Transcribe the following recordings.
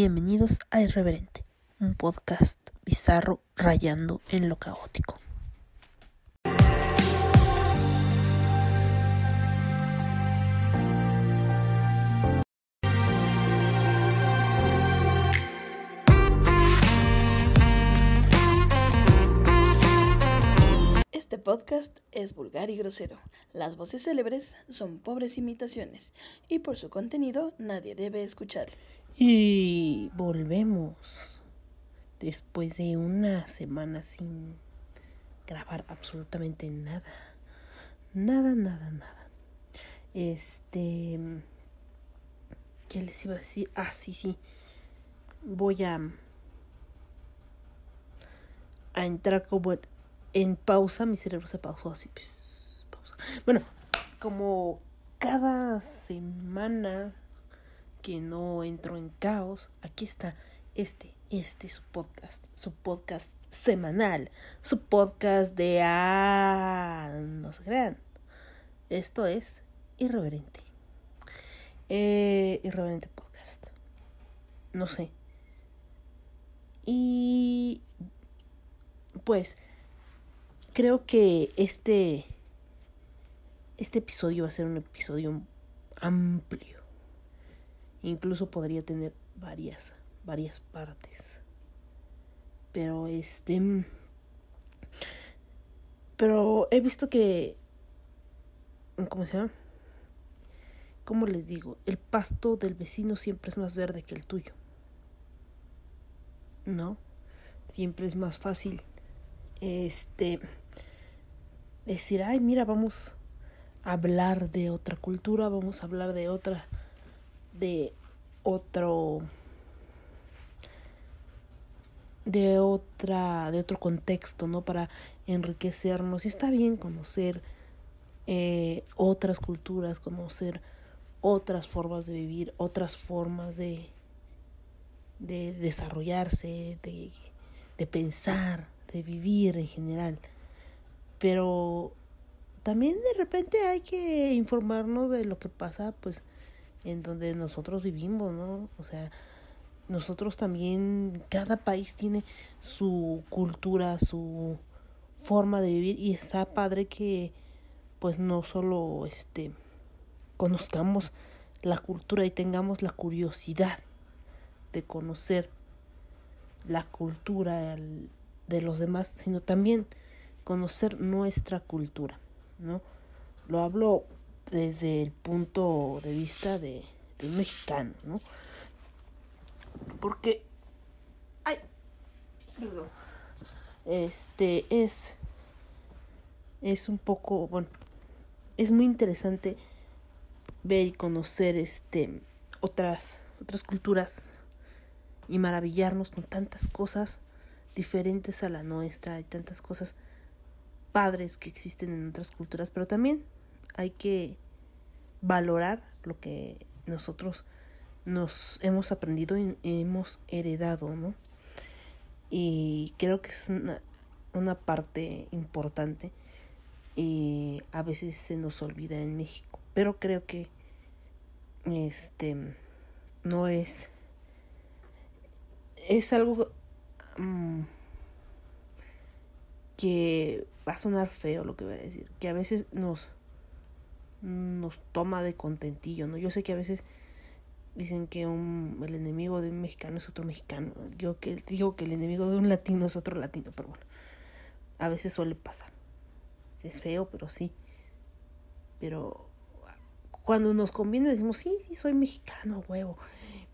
Bienvenidos a Irreverente, un podcast bizarro rayando en lo caótico. Este podcast es vulgar y grosero. Las voces célebres son pobres imitaciones y por su contenido nadie debe escucharlo. Y volvemos después de una semana sin grabar absolutamente nada. Nada, nada, nada. Este... ¿Qué les iba a decir? Ah, sí, sí. Voy a... A entrar como en pausa. Mi cerebro se pausó así. Pausa. Bueno, como cada semana que no entro en caos, aquí está este, este su podcast, su podcast semanal, su podcast de ah, no se crean. Esto es irreverente. Eh, irreverente podcast. No sé. Y pues creo que este este episodio va a ser un episodio amplio. Incluso podría tener varias varias partes. Pero este pero he visto que ¿cómo se llama? ¿Cómo les digo? El pasto del vecino siempre es más verde que el tuyo. ¿No? Siempre es más fácil este decir, ay, mira, vamos a hablar de otra cultura, vamos a hablar de otra de otro de otra de otro contexto no para enriquecernos. Y está bien conocer eh, otras culturas conocer otras formas de vivir otras formas de de desarrollarse de, de pensar de vivir en general. Pero también de repente hay que informarnos de lo que pasa pues en donde nosotros vivimos no o sea nosotros también, cada país tiene su cultura, su forma de vivir y está padre que pues no solo este conozcamos la cultura y tengamos la curiosidad de conocer la cultura de los demás, sino también conocer nuestra cultura, ¿no? Lo hablo desde el punto de vista de, de un mexicano, ¿no? Porque. Ay. Perdón. Este es. Es un poco. Bueno. Es muy interesante ver y conocer este. Otras. Otras culturas. Y maravillarnos con tantas cosas diferentes a la nuestra. Hay tantas cosas padres que existen en otras culturas. Pero también hay que valorar lo que nosotros nos hemos aprendido y hemos heredado, ¿no? Y creo que es una, parte importante y a veces se nos olvida en México, pero creo que este no es es algo um, que va a sonar feo lo que voy a decir, que a veces nos nos toma de contentillo, ¿no? Yo sé que a veces dicen que un, el enemigo de un mexicano es otro mexicano. Yo que digo que el enemigo de un latino es otro latino, pero bueno, a veces suele pasar. Es feo, pero sí. Pero cuando nos conviene decimos, sí, sí, soy mexicano, huevo.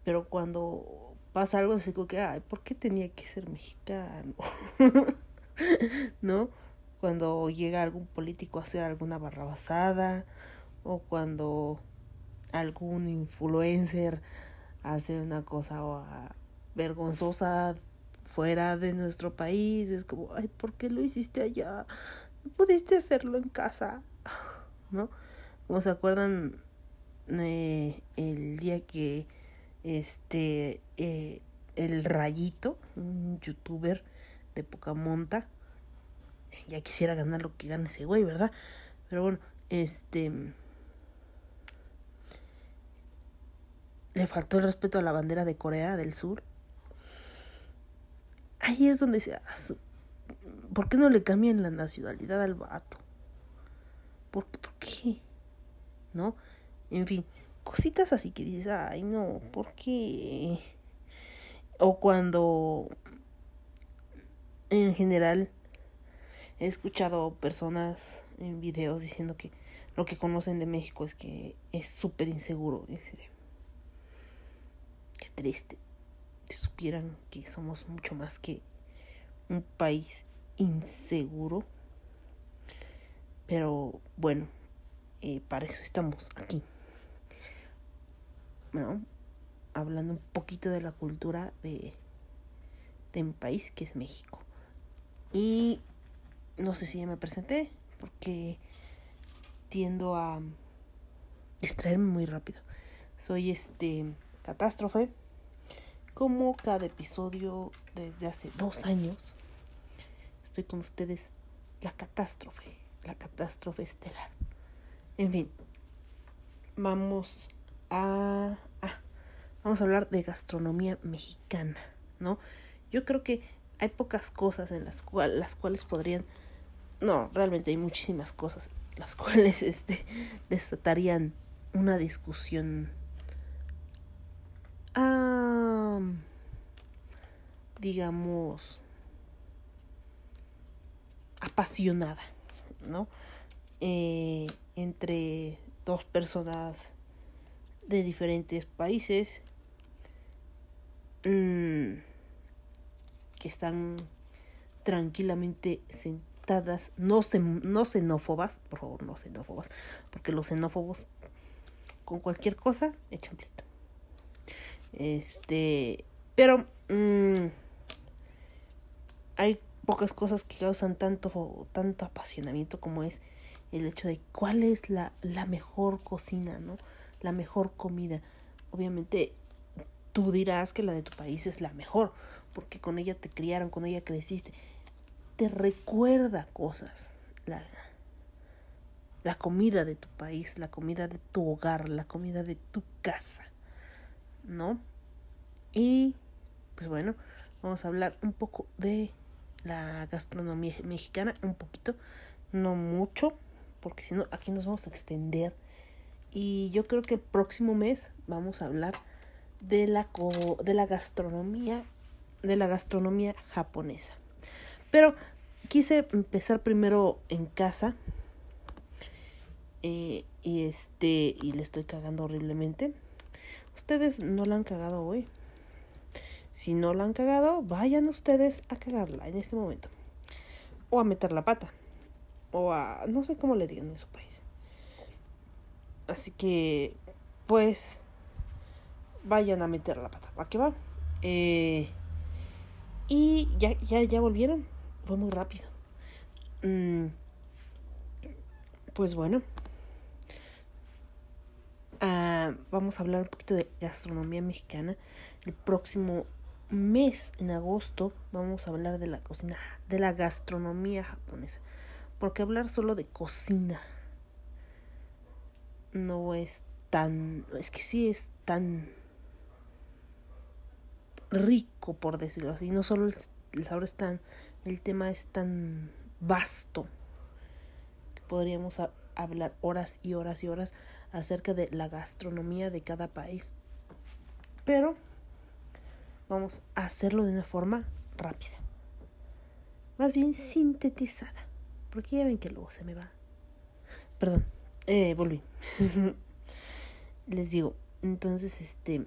Pero cuando pasa algo como que, ay, ¿por qué tenía que ser mexicano? ¿No? Cuando llega algún político a hacer alguna barrabasada o cuando algún influencer hace una cosa vergonzosa fuera de nuestro país, es como, ay, ¿por qué lo hiciste allá? No pudiste hacerlo en casa, ¿no? Como se acuerdan eh, el día que este eh, el rayito, un youtuber de poca monta, ya quisiera ganar lo que gana ese güey, ¿verdad? Pero bueno, este le faltó el respeto a la bandera de Corea del Sur. Ahí es donde se... ¿Por qué no le cambian la nacionalidad al vato? ¿Por, ¿Por qué? ¿No? En fin, cositas así que dices, ay no, ¿por qué? O cuando en general he escuchado personas en videos diciendo que lo que conocen de México es que es súper inseguro. Qué triste. Si supieran que somos mucho más que un país inseguro. Pero bueno, eh, para eso estamos aquí. Bueno, hablando un poquito de la cultura de, de mi país, que es México. Y no sé si ya me presenté, porque tiendo a distraerme muy rápido. Soy este catástrofe. Como cada episodio desde hace dos años, estoy con ustedes la catástrofe, la catástrofe estelar. En fin, vamos a, vamos a hablar de gastronomía mexicana, ¿no? Yo creo que hay pocas cosas en las, cuales las cuales podrían, no, realmente hay muchísimas cosas las cuales este desatarían una discusión digamos apasionada no eh, entre dos personas de diferentes países mm, que están tranquilamente sentados no, no xenófobas, por favor, no xenófobas, porque los xenófobos con cualquier cosa echan pleito. Este, pero mm, hay pocas cosas que causan tanto, tanto apasionamiento como es el hecho de cuál es la, la mejor cocina, ¿no? La mejor comida. Obviamente tú dirás que la de tu país es la mejor, porque con ella te criaron, con ella creciste te recuerda cosas. La, la comida de tu país, la comida de tu hogar, la comida de tu casa, ¿no? Y pues bueno, vamos a hablar un poco de la gastronomía mexicana, un poquito, no mucho, porque si no, aquí nos vamos a extender. Y yo creo que el próximo mes vamos a hablar de la, de la gastronomía, de la gastronomía japonesa. Pero quise empezar primero en casa. Eh, y este, y le estoy cagando horriblemente. Ustedes no la han cagado hoy. Si no la han cagado, vayan ustedes a cagarla en este momento. O a meter la pata. O a... no sé cómo le digan en su país. Así que, pues, vayan a meter la pata. ¿Va que va? Eh, y ya, ya, ya volvieron fue muy rápido. Mm, pues bueno. Ah, vamos a hablar un poquito de gastronomía mexicana. El próximo mes, en agosto, vamos a hablar de la cocina, de la gastronomía japonesa. Porque hablar solo de cocina no es tan, es que sí es tan rico, por decirlo así. No solo el, sabor es tan el tema es tan vasto que podríamos hablar horas y horas y horas acerca de la gastronomía de cada país. Pero vamos a hacerlo de una forma rápida. Más bien sintetizada. Porque ya ven que luego se me va. Perdón. Eh, volví. Les digo. Entonces, este...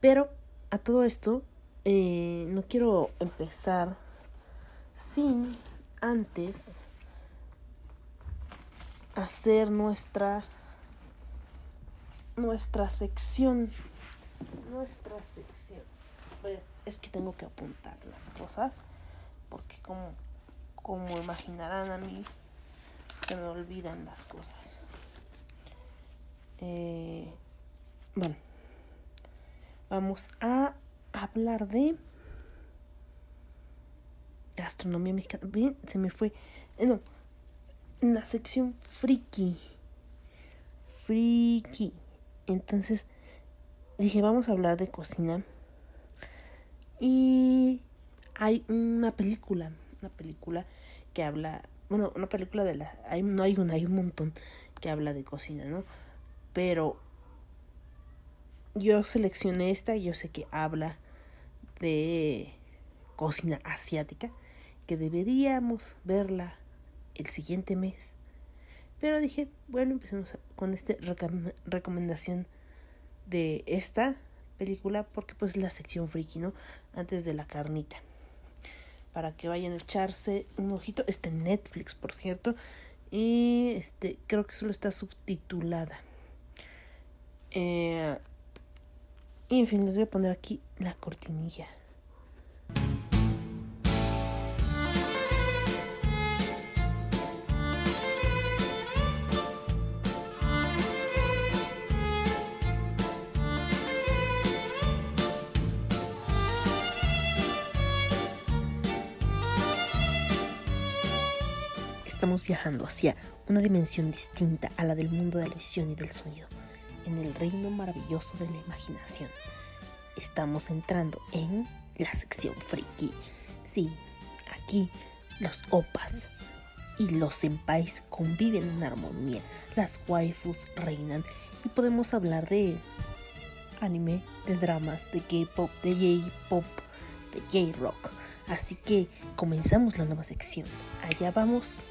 Pero a todo esto eh, no quiero empezar sin antes hacer nuestra nuestra sección nuestra sección es que tengo que apuntar las cosas porque como como imaginarán a mí se me olvidan las cosas eh, bueno vamos a hablar de gastronomía mexicana. Bien, se me fue. Eh, no, la sección friki. Friki. Entonces dije, vamos a hablar de cocina. Y hay una película, una película que habla, bueno, una película de la, hay, no hay una, hay un montón que habla de cocina, ¿no? Pero yo seleccioné esta yo sé que habla de cocina asiática, que deberíamos verla el siguiente mes. Pero dije, bueno, empecemos con esta recomendación de esta película porque pues la sección friki, ¿no? Antes de la carnita. Para que vayan a echarse un ojito. Está en Netflix, por cierto. Y este, creo que solo está subtitulada. Eh, y en fin, les voy a poner aquí la cortinilla. Estamos viajando hacia una dimensión distinta a la del mundo de la visión y del sonido, en el reino maravilloso de la imaginación. Estamos entrando en la sección friki. Sí, aquí los opas y los senpais conviven en armonía, las waifus reinan y podemos hablar de anime, de dramas, de K-pop, de J-pop, de J-rock. Así que comenzamos la nueva sección. Allá vamos.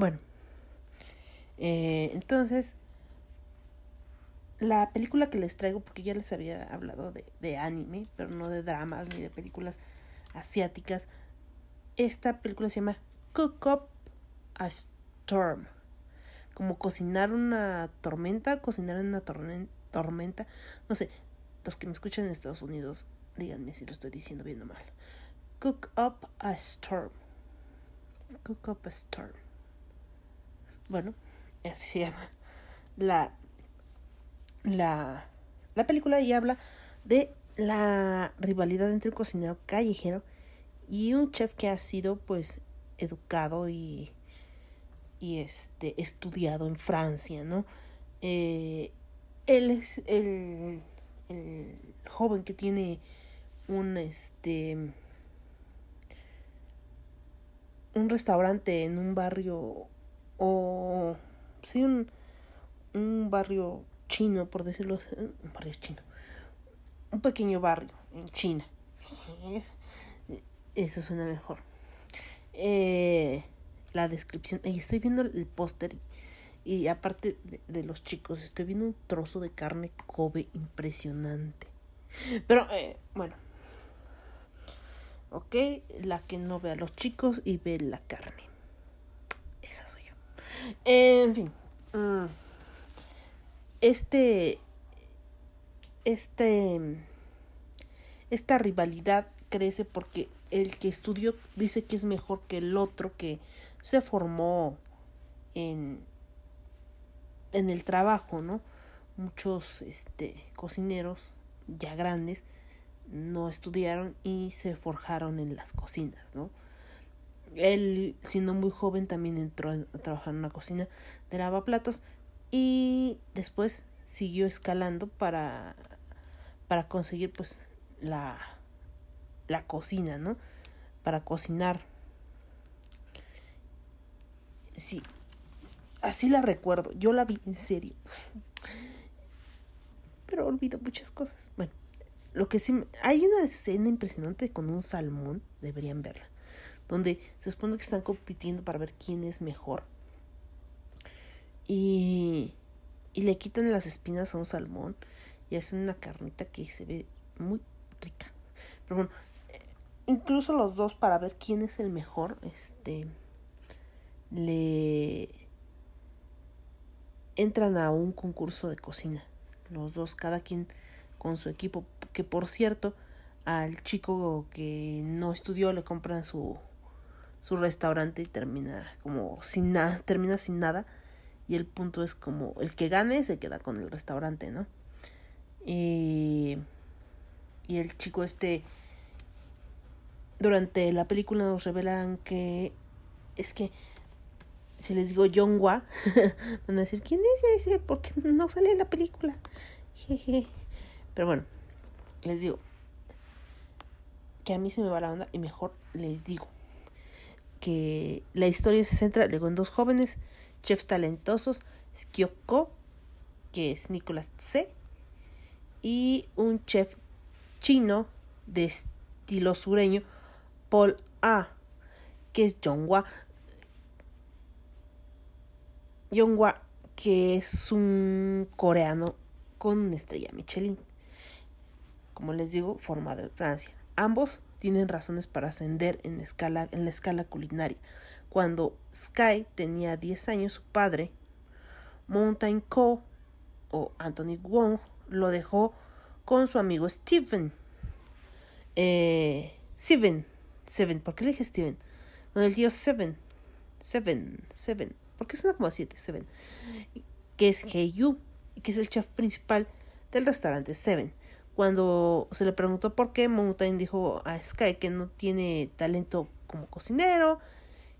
Bueno, eh, entonces, la película que les traigo, porque ya les había hablado de, de anime, pero no de dramas ni de películas asiáticas, esta película se llama Cook Up a Storm. Como cocinar una tormenta, cocinar una tormenta. No sé, los que me escuchan en Estados Unidos, díganme si lo estoy diciendo bien o mal. Cook Up a Storm. Cook Up a Storm bueno, así se llama, la, la, la película y habla de la rivalidad entre un cocinero callejero y un chef que ha sido pues educado y, y este estudiado en Francia, ¿no? Eh, él es el, el joven que tiene un este un restaurante en un barrio o sí un, un barrio chino, por decirlo así, un barrio chino, un pequeño barrio en China. Eso suena mejor. Eh, la descripción, estoy viendo el póster y aparte de, los chicos, estoy viendo un trozo de carne Kobe impresionante. Pero, eh, bueno. Ok, la que no ve a los chicos y ve la carne. Esa soy en fin. Mm, este. Este. Esta rivalidad crece porque el que estudió dice que es mejor que el otro que se formó en. en el trabajo, ¿no? Muchos este, cocineros ya grandes no estudiaron y se forjaron en las cocinas, ¿no? Él, siendo muy joven, también entró a trabajar en una cocina de lavaplatos y después siguió escalando para, para conseguir pues la, la cocina, ¿no? Para cocinar. Sí, así la recuerdo. Yo la vi en serio. Pero olvido muchas cosas. Bueno, lo que sí... Hay una escena impresionante con un salmón. Deberían verla donde se supone que están compitiendo para ver quién es mejor. Y, y le quitan las espinas a un salmón y hacen una carnita que se ve muy rica. Pero bueno, eh, incluso los dos para ver quién es el mejor, este, le entran a un concurso de cocina. Los dos, cada quien con su equipo. Que por cierto, al chico que no estudió le compran su su restaurante y termina como sin nada, termina sin nada. Y el punto es como el que gane se queda con el restaurante, ¿no? Y, y el chico este, durante la película nos revelan que es que si les digo Yonghua, van a decir, ¿quién es ese? Porque no sale en la película. Pero bueno, les digo que a mí se me va la onda y mejor les digo que la historia se centra luego en dos jóvenes chefs talentosos, Skyoko, que es Nicolas C, y un chef chino de estilo sureño, Paul A, que es Yonghua. Yonghua, que es un coreano con una estrella Michelin. Como les digo, formado en Francia. Ambos tienen razones para ascender en, escala, en la escala culinaria. Cuando Sky tenía 10 años, su padre, Mountain Co. o Anthony Wong, lo dejó con su amigo Steven. Eh, Steven, Seven, ¿por qué le dije Steven? Con el tío Seven, Seven, Seven, porque suena como 7, Seven, que es Yu que es el chef principal del restaurante Seven. Cuando se le preguntó por qué, Mountain dijo a Sky que no tiene talento como cocinero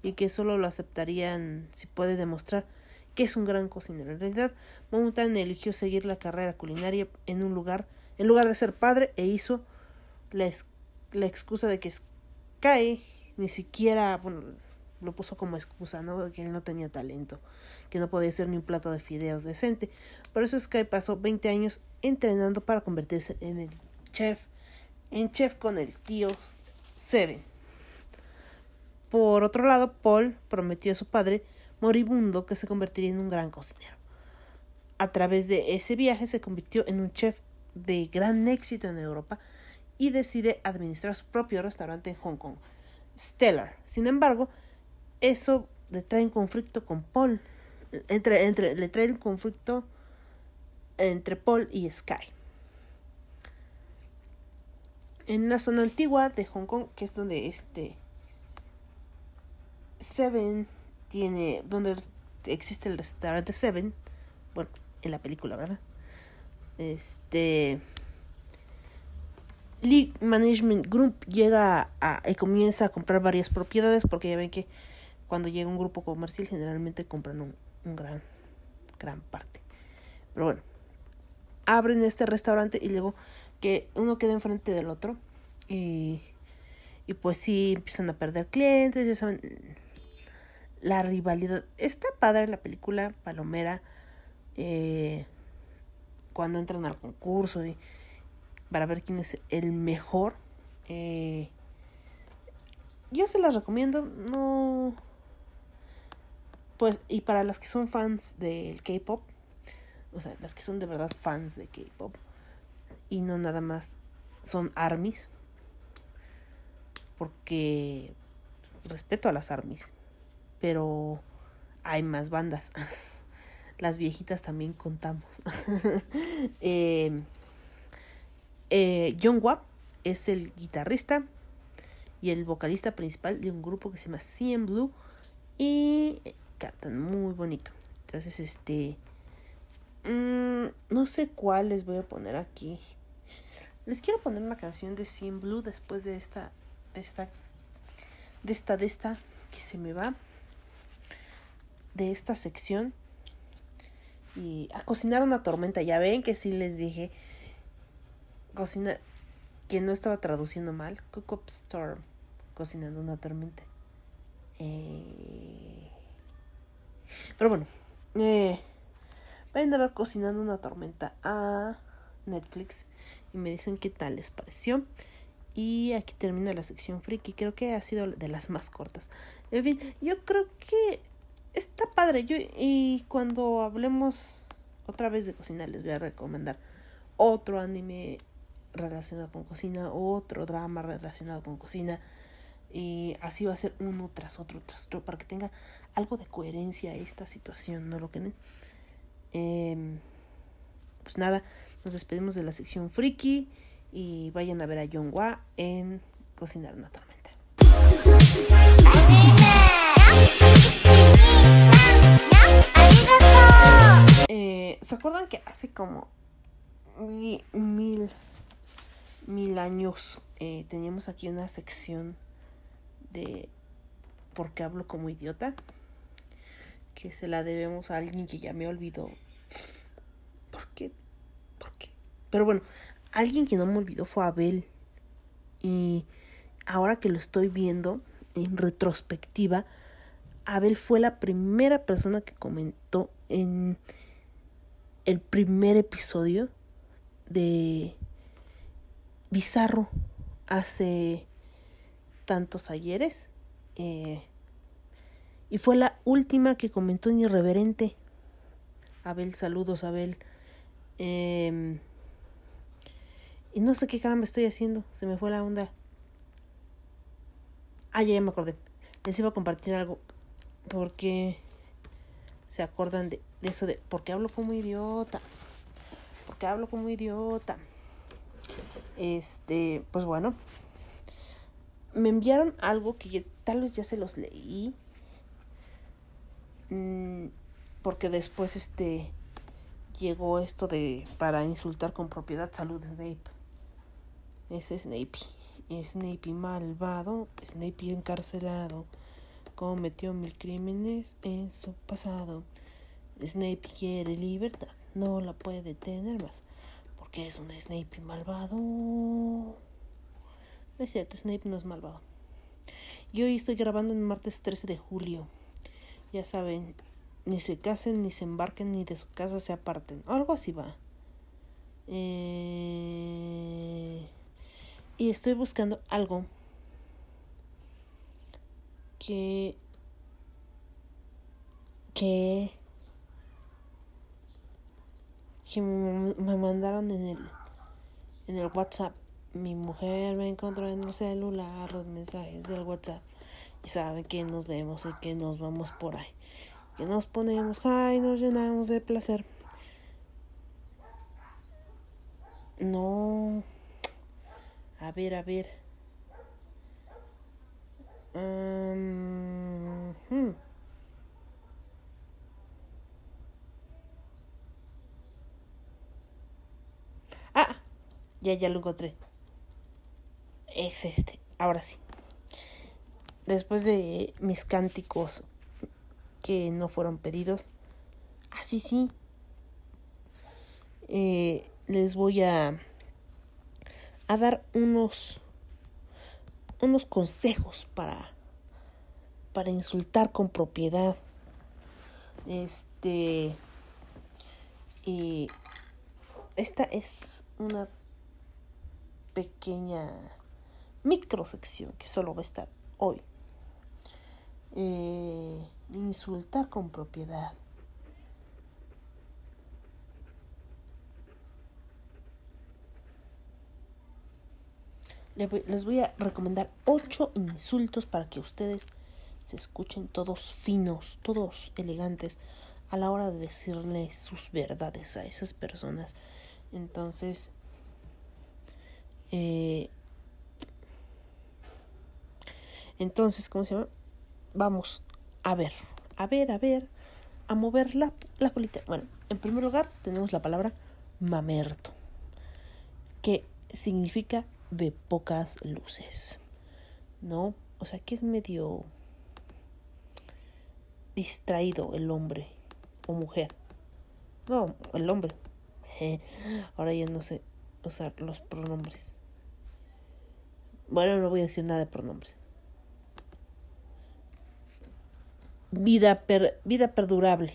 y que solo lo aceptarían si puede demostrar que es un gran cocinero. En realidad, Mountain eligió seguir la carrera culinaria en un lugar, en lugar de ser padre, e hizo la, la excusa de que Sky ni siquiera, bueno, lo puso como excusa, ¿no? Que él no tenía talento, que no podía hacer ni un plato de fideos decente. Por eso Sky pasó 20 años entrenando para convertirse en el chef, en chef con el tío Seven. Por otro lado, Paul prometió a su padre moribundo que se convertiría en un gran cocinero. A través de ese viaje se convirtió en un chef de gran éxito en Europa y decide administrar su propio restaurante en Hong Kong, Stellar. Sin embargo, eso le trae un conflicto con Paul. Entre, entre, le trae un conflicto entre Paul y Sky. En la zona antigua de Hong Kong, que es donde este Seven tiene, donde existe el restaurante Seven, bueno, en la película, ¿verdad? Este League Management Group llega a, y comienza a comprar varias propiedades porque ya ven que cuando llega un grupo comercial generalmente compran un, gran, gran parte. Pero bueno, abren este restaurante y luego que uno queda enfrente del otro y, y pues sí empiezan a perder clientes, ya saben, la rivalidad. Está padre la película Palomera eh, cuando entran al concurso para ver quién es el mejor. Eh, yo se las recomiendo, no pues, y para las que son fans del K-pop, o sea, las que son de verdad fans de K-pop, y no nada más son armies, porque respeto a las armies, pero hay más bandas. Las viejitas también contamos. eh, eh, John Wap es el guitarrista y el vocalista principal de un grupo que se llama CM Blue. Y cantan muy bonito. Entonces, este... Mmm, no sé cuál les voy a poner aquí. Les quiero poner una canción de Sim Blue después de esta, esta, de esta, de esta, que se me va, de esta sección. Y a cocinar una tormenta. Ya ven que sí les dije, cocina, que no estaba traduciendo mal. Cook Up Storm, cocinando una tormenta. Eh... Pero bueno, eh, vayan a ver Cocinando una Tormenta a Netflix y me dicen qué tal les pareció. Y aquí termina la sección friki. Creo que ha sido de las más cortas. En fin, yo creo que está padre. Yo, y cuando hablemos otra vez de cocina, les voy a recomendar otro anime relacionado con cocina, otro drama relacionado con cocina. Y así va a ser uno tras otro, tras otro, para que tenga algo de coherencia esta situación, ¿no lo creen? Eh, pues nada, nos despedimos de la sección friki y vayan a ver a John Wa en Cocinar una tormenta. Eh, ¿Se acuerdan que hace como mil, mil, años eh, teníamos aquí una sección de ¿Por qué hablo como idiota? que se la debemos a alguien que ya me olvidó. ¿Por qué? ¿Por qué? Pero bueno, alguien que no me olvidó fue Abel. Y ahora que lo estoy viendo en retrospectiva, Abel fue la primera persona que comentó en el primer episodio de Bizarro hace tantos ayeres. Eh, y fue la última que comentó en Irreverente. Abel, saludos, Abel. Em, y no sé qué caramba estoy haciendo. Se me fue la onda. Ah, ya, me acordé. Les iba a compartir algo. Porque se acuerdan de, de eso de. Porque hablo como idiota. Porque hablo como idiota. Este, pues bueno. Me enviaron algo que tal vez ya se los leí. Mm, porque después este llegó esto de para insultar con propiedad salud Snape. Es Snape. Snape malvado, Snape encarcelado, cometió mil crímenes en su pasado. Snape quiere libertad, no la puede tener más, porque es un Snape malvado. Es cierto, Snape no es malvado. Y hoy estoy grabando en martes 13 de julio. Ya saben, ni se casen, ni se embarquen, ni de su casa se aparten. Algo así va. Eh... Y estoy buscando algo que que que me mandaron en el en el WhatsApp. Mi mujer me encontró en el celular los mensajes del WhatsApp y sabe que nos vemos y que nos vamos por ahí. Que nos ponemos, ay, nos llenamos de placer. No a ver, a ver. Hmm. Ah, ya, ya lo encontré. Es este. Ahora sí. Después de mis cánticos que no fueron pedidos. Así sí. Eh, les voy a a dar unos, unos consejos para, para insultar con propiedad. Este. Y esta es una pequeña microsección que solo va a estar hoy. Eh, insultar con propiedad. les voy a recomendar ocho insultos para que ustedes se escuchen todos finos, todos elegantes a la hora de decirle sus verdades a esas personas. Entonces, eh, entonces, ¿cómo se llama? Vamos a ver, a ver, a ver, a mover la, la colita. Bueno, en primer lugar tenemos la palabra mamerto, que significa de pocas luces, ¿no? O sea, que es medio distraído el hombre o mujer. No, el hombre. Ahora ya no sé usar los pronombres. Bueno, no voy a decir nada de pronombres. Vida, vida perdurable.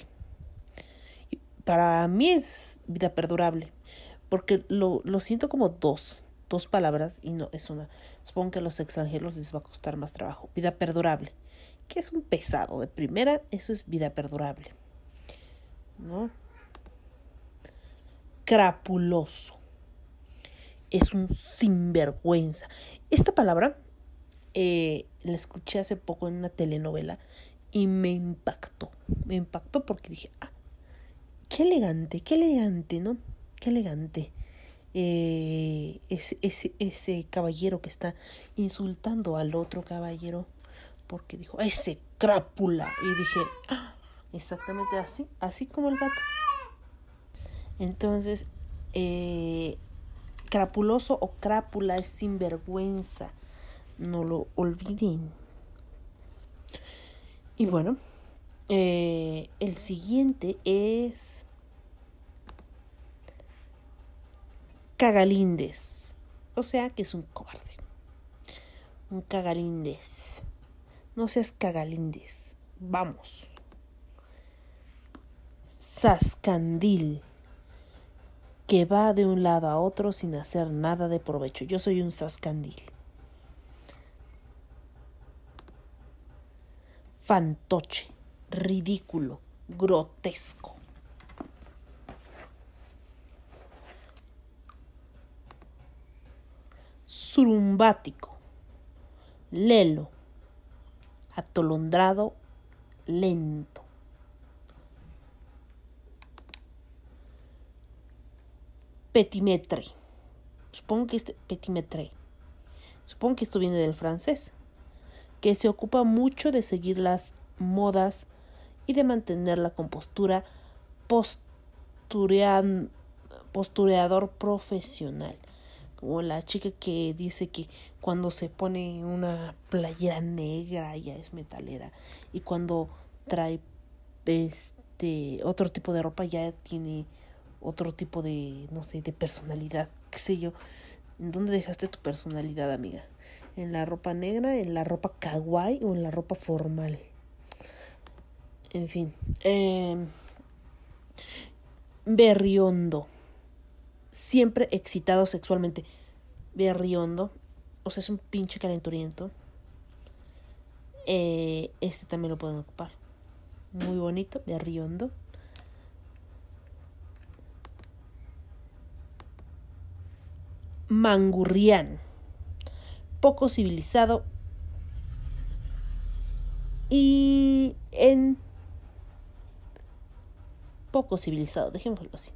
Para mí es vida perdurable. Porque lo, lo siento como dos dos palabras y no es una. Supongo que a los extranjeros les va a costar más trabajo. Vida perdurable. Que es un pesado de primera, eso es vida perdurable. ¿No? Crapuloso. Es un sinvergüenza. Esta palabra eh, la escuché hace poco en una telenovela y me impactó. Me impactó porque dije, ah, qué elegante, qué elegante, ¿no? Qué elegante eh, ese, ese, ese caballero que está insultando al otro caballero porque dijo, ese crápula. Y dije, ah, exactamente así, así como el gato. Entonces, eh, crapuloso o crápula es sinvergüenza. No lo olviden. Y bueno, Eh, el siguiente es Cagalindes. O sea que es un cobarde. Un cagalindes. No seas cagalindes. Vamos. Sascandil. Que va de un lado a otro sin hacer nada de provecho. Yo soy un sascandil. Fantoche. Ridículo. Grotesco. surumbático, lelo, atolondrado, lento. Petimetre. Supongo que este petimetre. Supongo que esto viene del francés, que se ocupa mucho de seguir las modas y de mantener la compostura postureador profesional como la chica que dice que cuando se pone una playera negra ya es metalera y cuando trae este otro tipo de ropa ya tiene otro tipo de no sé de personalidad qué sé yo ¿en dónde dejaste tu personalidad amiga? ¿En la ropa negra en la ropa kawaii o en la ropa formal? en fin eh, berriondo siempre excitado sexualmente. Berriondo. O sea, es un pinche calenturiento. Eh, este también lo pueden ocupar. Muy bonito, berriondo. Mangurrián. Poco civilizado. Y en poco civilizado, dejémoslo así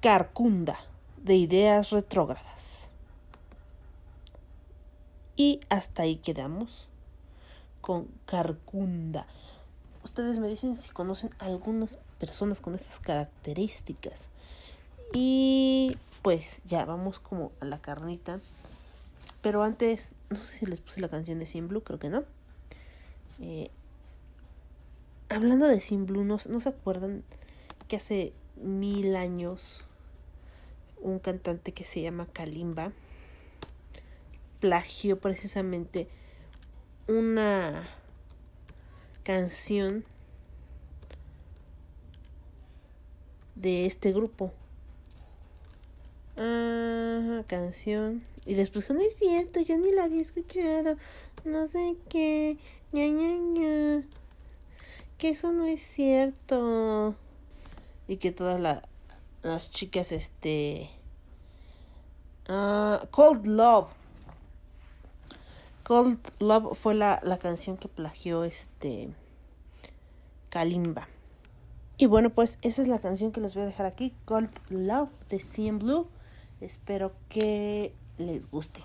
carcunda de ideas retrógradas. Y hasta ahí quedamos con carcunda. Ustedes me dicen si conocen algunas personas con estas características. Y pues ya vamos como a la carnita. Pero antes, no sé si les puse la canción de Sin Blue, creo que no. Eh, hablando de Sin Blue, ¿no, ¿no se acuerdan que hace mil años un cantante que se llama Kalimba plagió precisamente una canción de este grupo. Ah, canción. Y después no es cierto, yo ni la había escuchado. No sé qué. ña, ña, ña. Que eso no es cierto. Y que todas las chicas, este, Uh, Cold Love. Cold Love fue la, la canción que plagió este Kalimba. Y bueno, pues esa es la canción que les voy a dejar aquí, Cold Love de CM Blue. Espero que les guste.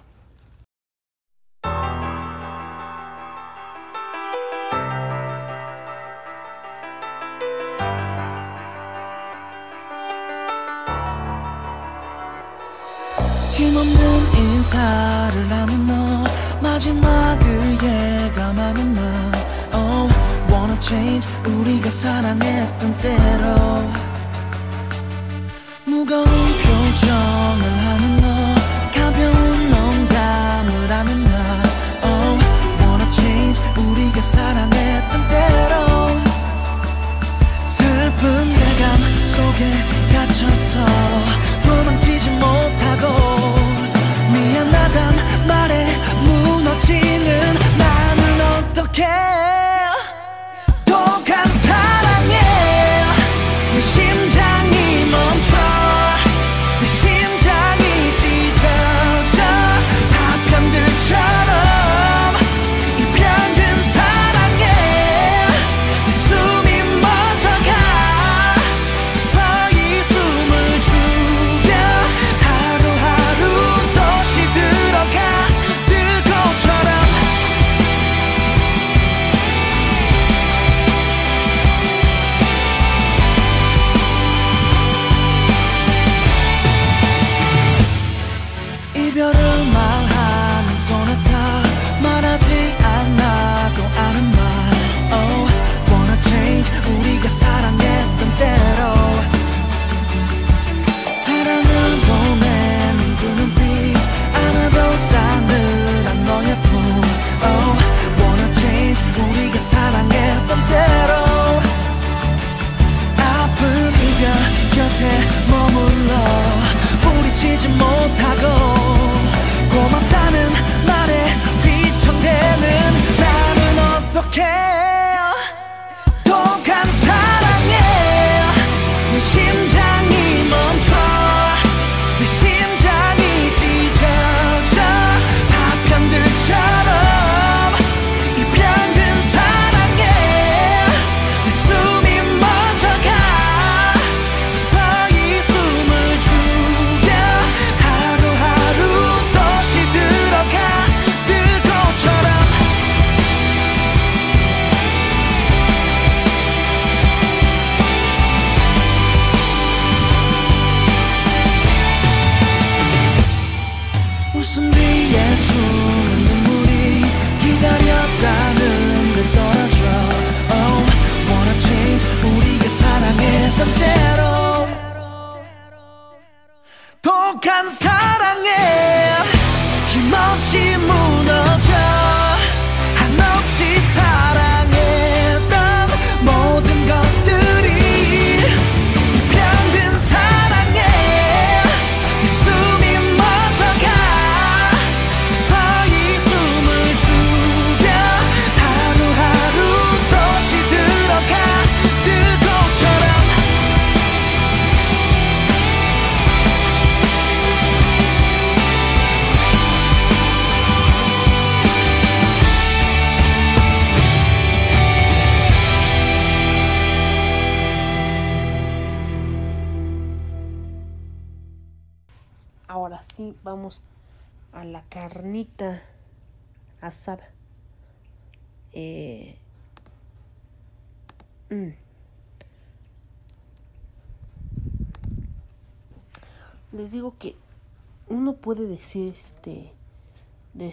힘없는 인사를 하는 너 마지막을 예감하는 나 Oh wanna change 우리가 사랑했던 때로 무거운 표정을 하는 너 가벼운 농담을 하는 나 Oh wanna change 우리가 사랑했던 때로. 슬픈 예감 속에 갇혀서 도망치지 못하고 미안하단 말에 무너지는 나는 어떻게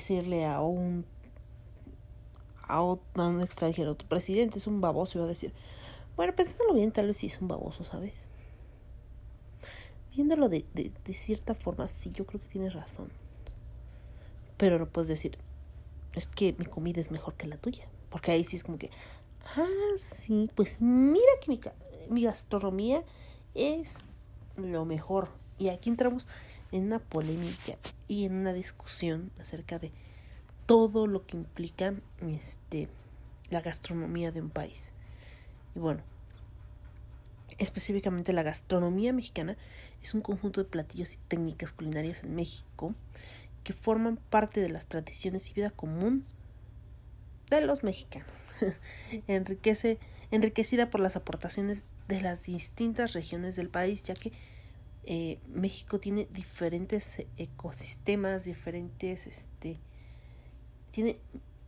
decirle a un a un extranjero, tu presidente es un baboso, va a decir, bueno, pensándolo bien, tal vez sí es un baboso, ¿sabes? Viéndolo de, de, de cierta forma, sí, yo creo que tienes razón. Pero no puedes decir, es que mi comida es mejor que la tuya. Porque ahí sí es como que, ah, sí, pues mira que mi, mi gastronomía es lo mejor. Y aquí entramos en una polémica y en una discusión acerca de todo lo que implica este la gastronomía de un país. Y bueno, específicamente la gastronomía mexicana es un conjunto de platillos y técnicas culinarias en México que forman parte de las tradiciones y vida común de los mexicanos. Enriquece, enriquecida por las aportaciones de las distintas regiones del país, ya que eh, México tiene diferentes ecosistemas, diferentes, este, tiene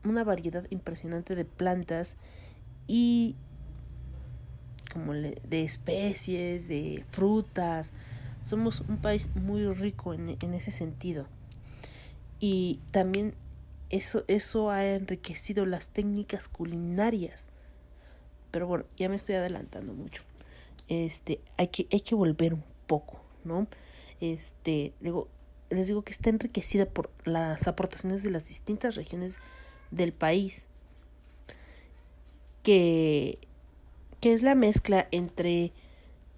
una variedad impresionante de plantas y como de especies, de frutas. Somos un país muy rico en, en ese sentido. Y también eso, eso ha enriquecido las técnicas culinarias. Pero bueno, ya me estoy adelantando mucho. Este, hay que, hay que volver un poco, ¿no? Este, luego, les digo que está enriquecida por las aportaciones de las distintas regiones del país. Que, que es la mezcla entre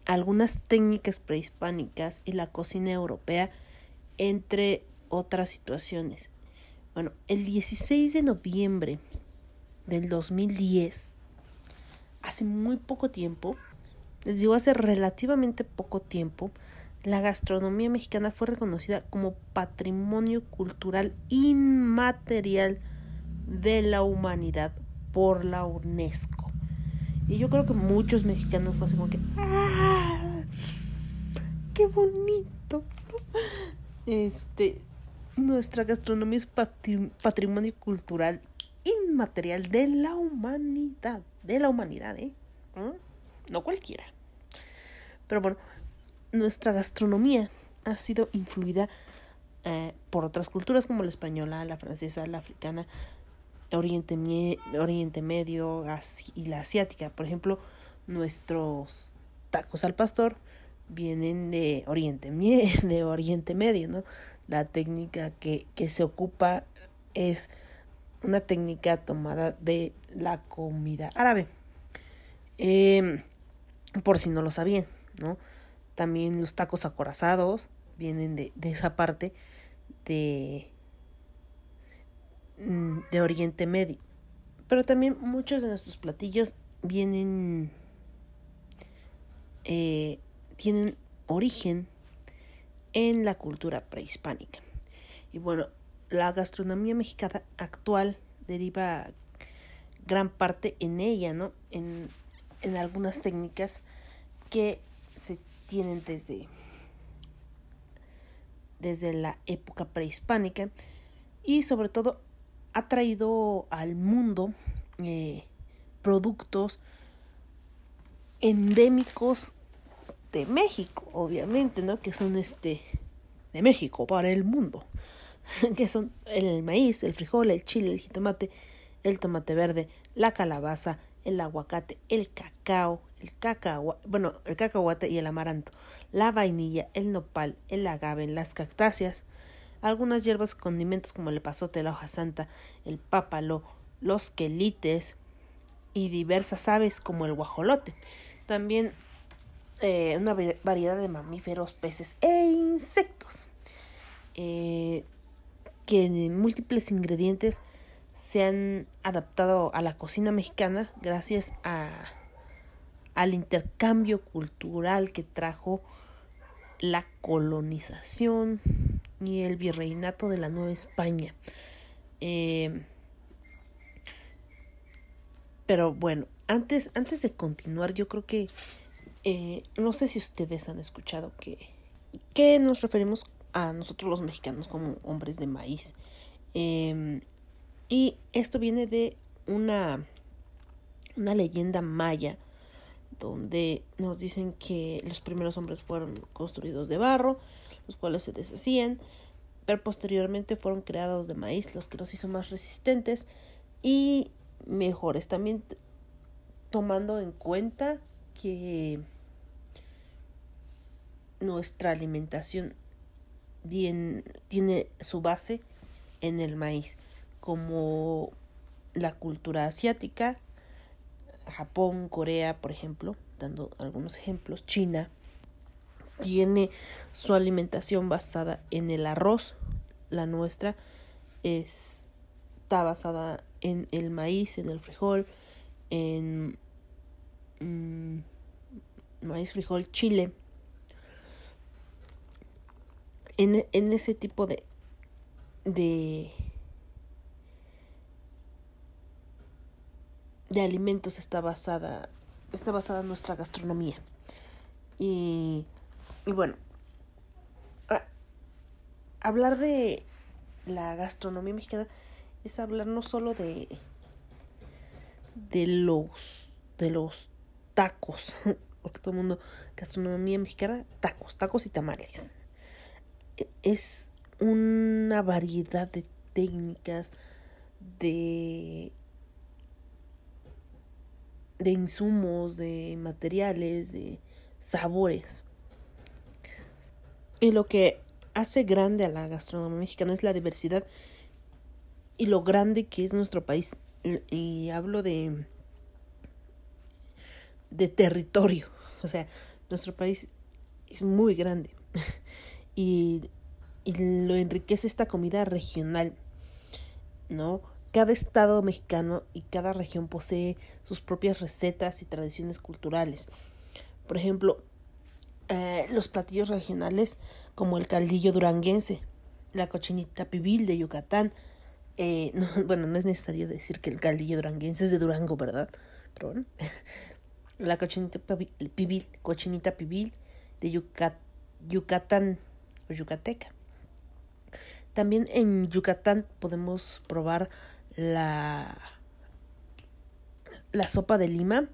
algunas técnicas prehispánicas y la cocina europea entre otras situaciones. Bueno, el 16 de noviembre del 2010, hace muy poco tiempo, les digo hace relativamente poco tiempo, la gastronomía mexicana fue reconocida como patrimonio cultural inmaterial de la humanidad por la UNESCO. Y yo creo que muchos mexicanos fue así como que ¡ah! ¡Qué bonito! Este, nuestra gastronomía es patrimonio cultural inmaterial de la humanidad. De la humanidad, ¿eh? ¿Mm? No cualquiera. Pero bueno, nuestra gastronomía ha sido influida eh, por otras culturas como la española, la francesa, la africana, Oriente, Oriente Medio y la asiática. Por ejemplo, nuestros tacos al pastor vienen de Oriente, de Oriente Medio, ¿no? la técnica que, se ocupa es una técnica tomada de la comida árabe. Em, por si no lo sabían, ¿no? También los tacos acorazados vienen de, de esa parte de, mm, de Oriente Medio. Pero también muchos de nuestros platillos vienen, eh, tienen origen en la cultura prehispánica. Y bueno, la gastronomía mexicana actual deriva gran parte en ella, ¿no? En, en algunas técnicas que se tienen desde, desde la época prehispánica y sobre todo ha traído al mundo eh, productos endémicos de México, obviamente, ¿no? Que son este de México para el mundo, que son el maíz, el frijol, el chile, el jitomate, el tomate verde, la calabaza, el aguacate, el cacao, el cacao, bueno, el cacahuate y el amaranto, la vainilla, el nopal, el agave, las cactáceas, algunas hierbas condimentos como el pasote, la hoja santa, el pápalo, los quelites y diversas aves como el guajolote. También eh, una variedad de mamíferos, peces e insectos eh, que en múltiples ingredientes se han adaptado a la cocina mexicana gracias a, al intercambio cultural que trajo la colonización y el virreinato de la Nueva España. Eh, pero bueno, antes, antes de continuar, yo creo que eh, no sé si ustedes han escuchado que, que nos referimos a nosotros los mexicanos como hombres de maíz. Em, y esto viene de una, una leyenda maya donde nos dicen que los primeros hombres fueron construidos de barro, los cuales se deshacían, pero posteriormente fueron creados de maíz, los que los hizo más resistentes y mejores. También tomando en cuenta que nuestra alimentación tiene su base en el maíz, como la cultura asiática, Japón, Corea, por ejemplo, dando algunos ejemplos, China, tiene su alimentación basada en el arroz, la nuestra está basada en el maíz, en el frijol, en mm, maíz, frijol, chile, en, en ese tipo de, de, de alimentos está basada, está basada nuestra gastronomía. Y, y bueno, hablar de la gastronomía mexicana es hablar no solo de de los de los tacos, porque todo el mundo gastronomía mexicana, tacos, tacos y tamales es una variedad de técnicas, de, de insumos, de materiales, de sabores. Y lo que hace grande a la gastronomía mexicana es la diversidad y lo grande que es nuestro país. Y, hablo de, de territorio. O sea, nuestro país es muy grande. y, lo enriquece esta comida regional, ¿no? Cada estado mexicano y cada región posee sus propias recetas y tradiciones culturales. Por ejemplo, eh, los platillos regionales como el caldillo duranguense, la cochinita pibil de Yucatán. Eh, bueno, no es necesario decir que el caldillo duranguense es de Durango, ¿verdad? Pero bueno. la cochinita pibil, cochinita pibil de Yucatán yucateca. También en Yucatán podemos probar la, la sopa de lima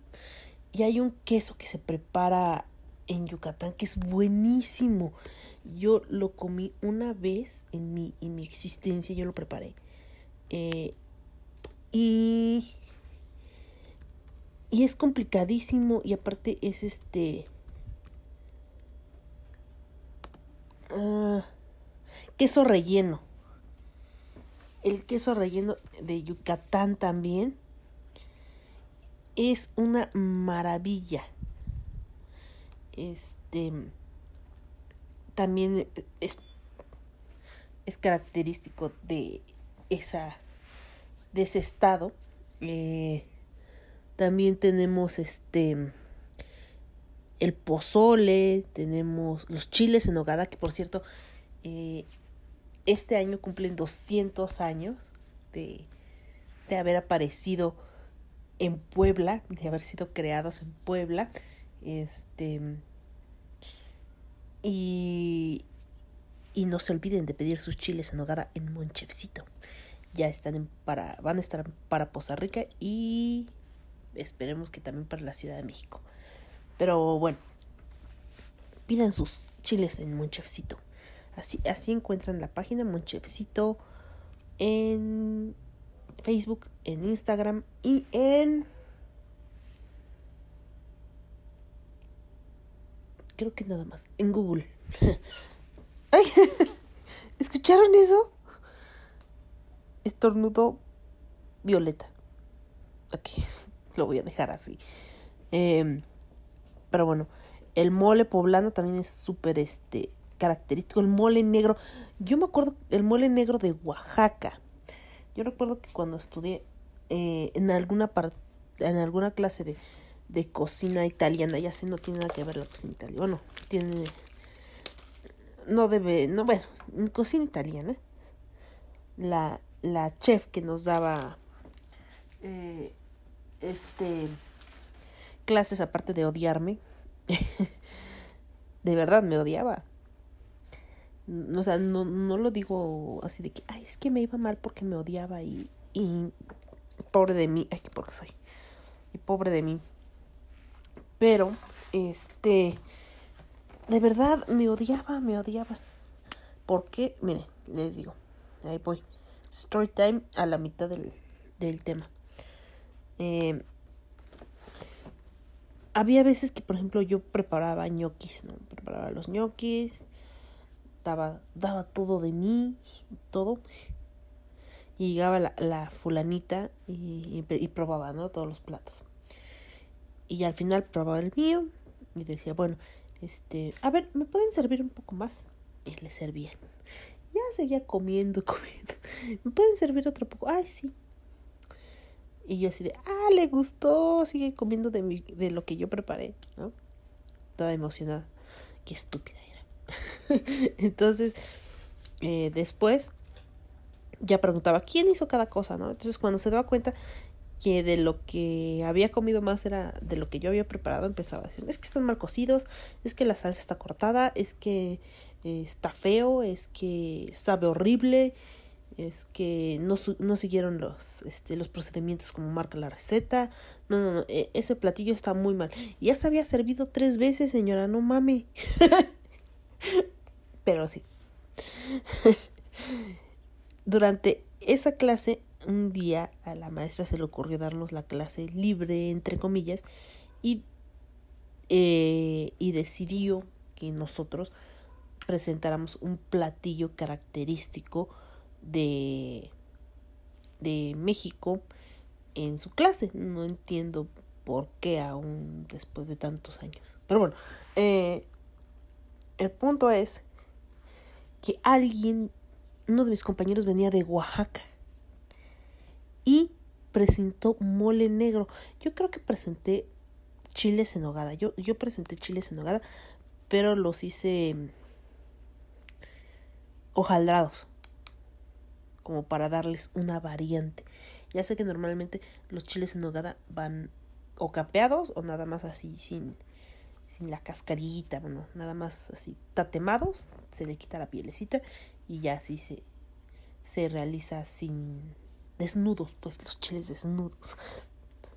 y hay un queso que se prepara en Yucatán que es buenísimo. Yo lo comí una vez en mi, en mi existencia, yo lo preparé. Eh, y, y es complicadísimo y aparte es este Ah, queso relleno. El queso relleno de Yucatán también es una maravilla. Este también es, es característico de esa de ese estado. Eh, también tenemos este el pozole, tenemos los chiles en hogada, que por cierto, eh, este año cumplen 200 años de, de haber aparecido en Puebla, de haber sido creados en Puebla. Este. Y, y no se olviden de pedir sus chiles en hogada en Monchevcito. Ya están para, van a estar para Poza Rica y esperemos que también para la Ciudad de México. Pero bueno, pidan sus chiles en Monchefcito. Así, así encuentran la página Monchefcito en Facebook, en Instagram y en... Creo que nada más, en Google. ¡Ay! ¿Escucharon eso? Estornudo violeta. Ok, lo voy a dejar así. Eh, pero bueno, el mole poblano también es súper este, característico. El mole negro. Yo me acuerdo el mole negro de Oaxaca. Yo recuerdo que cuando estudié eh, en alguna parte, en alguna clase de, de cocina italiana, ya sé, no tiene nada que ver la cocina italiana. Bueno, tiene. No debe. No, bueno, en cocina italiana. La, la chef que nos daba. Eh, este clases aparte de odiarme. de verdad me odiaba. O sea, no, no lo digo así de que, ay, es que me iba mal porque me odiaba y, y pobre de mí, ay, que porque soy, y pobre de mí. Pero, este, de verdad me odiaba, me odiaba. Porque, miren, les digo, ahí voy. Story time a la mitad del, del tema. Eh, había veces que, por ejemplo, yo preparaba ñoquis, ¿no? Preparaba los ñoquis, daba, daba todo de mí, todo. Y llegaba la, la fulanita y, probaba, ¿no? Todos los platos. Y al final probaba el mío y decía, bueno, este, a ver, ¿me pueden servir un poco más? Y le servían. Ya seguía comiendo, comiendo. ¿Me pueden servir otro poco? Ay, sí. Y yo así de, ah, le gustó, sigue comiendo de, mi, de lo que yo preparé, ¿no? Toda emocionada. Qué estúpida era. Entonces, eh, después, ya preguntaba, ¿quién hizo cada cosa, no? Entonces, cuando se daba cuenta que de lo que había comido más era de lo que yo había preparado, empezaba a decir, es que están mal cocidos, es que la salsa está cortada, es que eh, está feo, es que sabe horrible, es que no, no siguieron los, este, los procedimientos como marca la receta. No, no, no, e, ese platillo está muy mal. Ya se había servido tres veces, señora, no mame. Pero sí. Durante esa clase, un día a la maestra se le ocurrió darnos la clase libre, entre comillas, y, eh, y decidió que nosotros presentáramos un platillo característico de, de México en su clase. No entiendo por qué aún después de tantos años. Pero bueno, eh, el punto es que alguien, uno de mis compañeros venía de Oaxaca y presentó mole negro. Yo creo que presenté chiles en hogada. Yo, yo presenté chiles en hogada, pero los hice hojaldrados como para darles una variante. Ya sé que normalmente los chiles en nogada van o capeados o nada más así sin, sin la cascarita, bueno, nada más así tatemados, se le quita la pielecita y ya así se, se realiza sin desnudos, pues los chiles desnudos.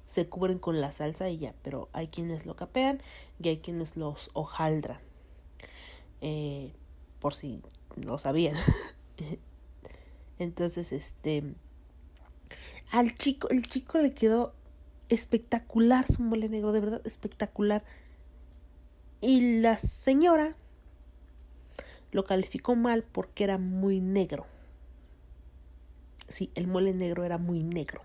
Se cubren con la salsa y ya, pero hay quienes lo capean y hay quienes los hojaldran. Eh, por si no sabían. Entonces, este, al chico, el chico le quedó espectacular su mole negro, de verdad espectacular. Y la señora lo calificó mal porque era muy negro. Sí, el mole negro era muy negro.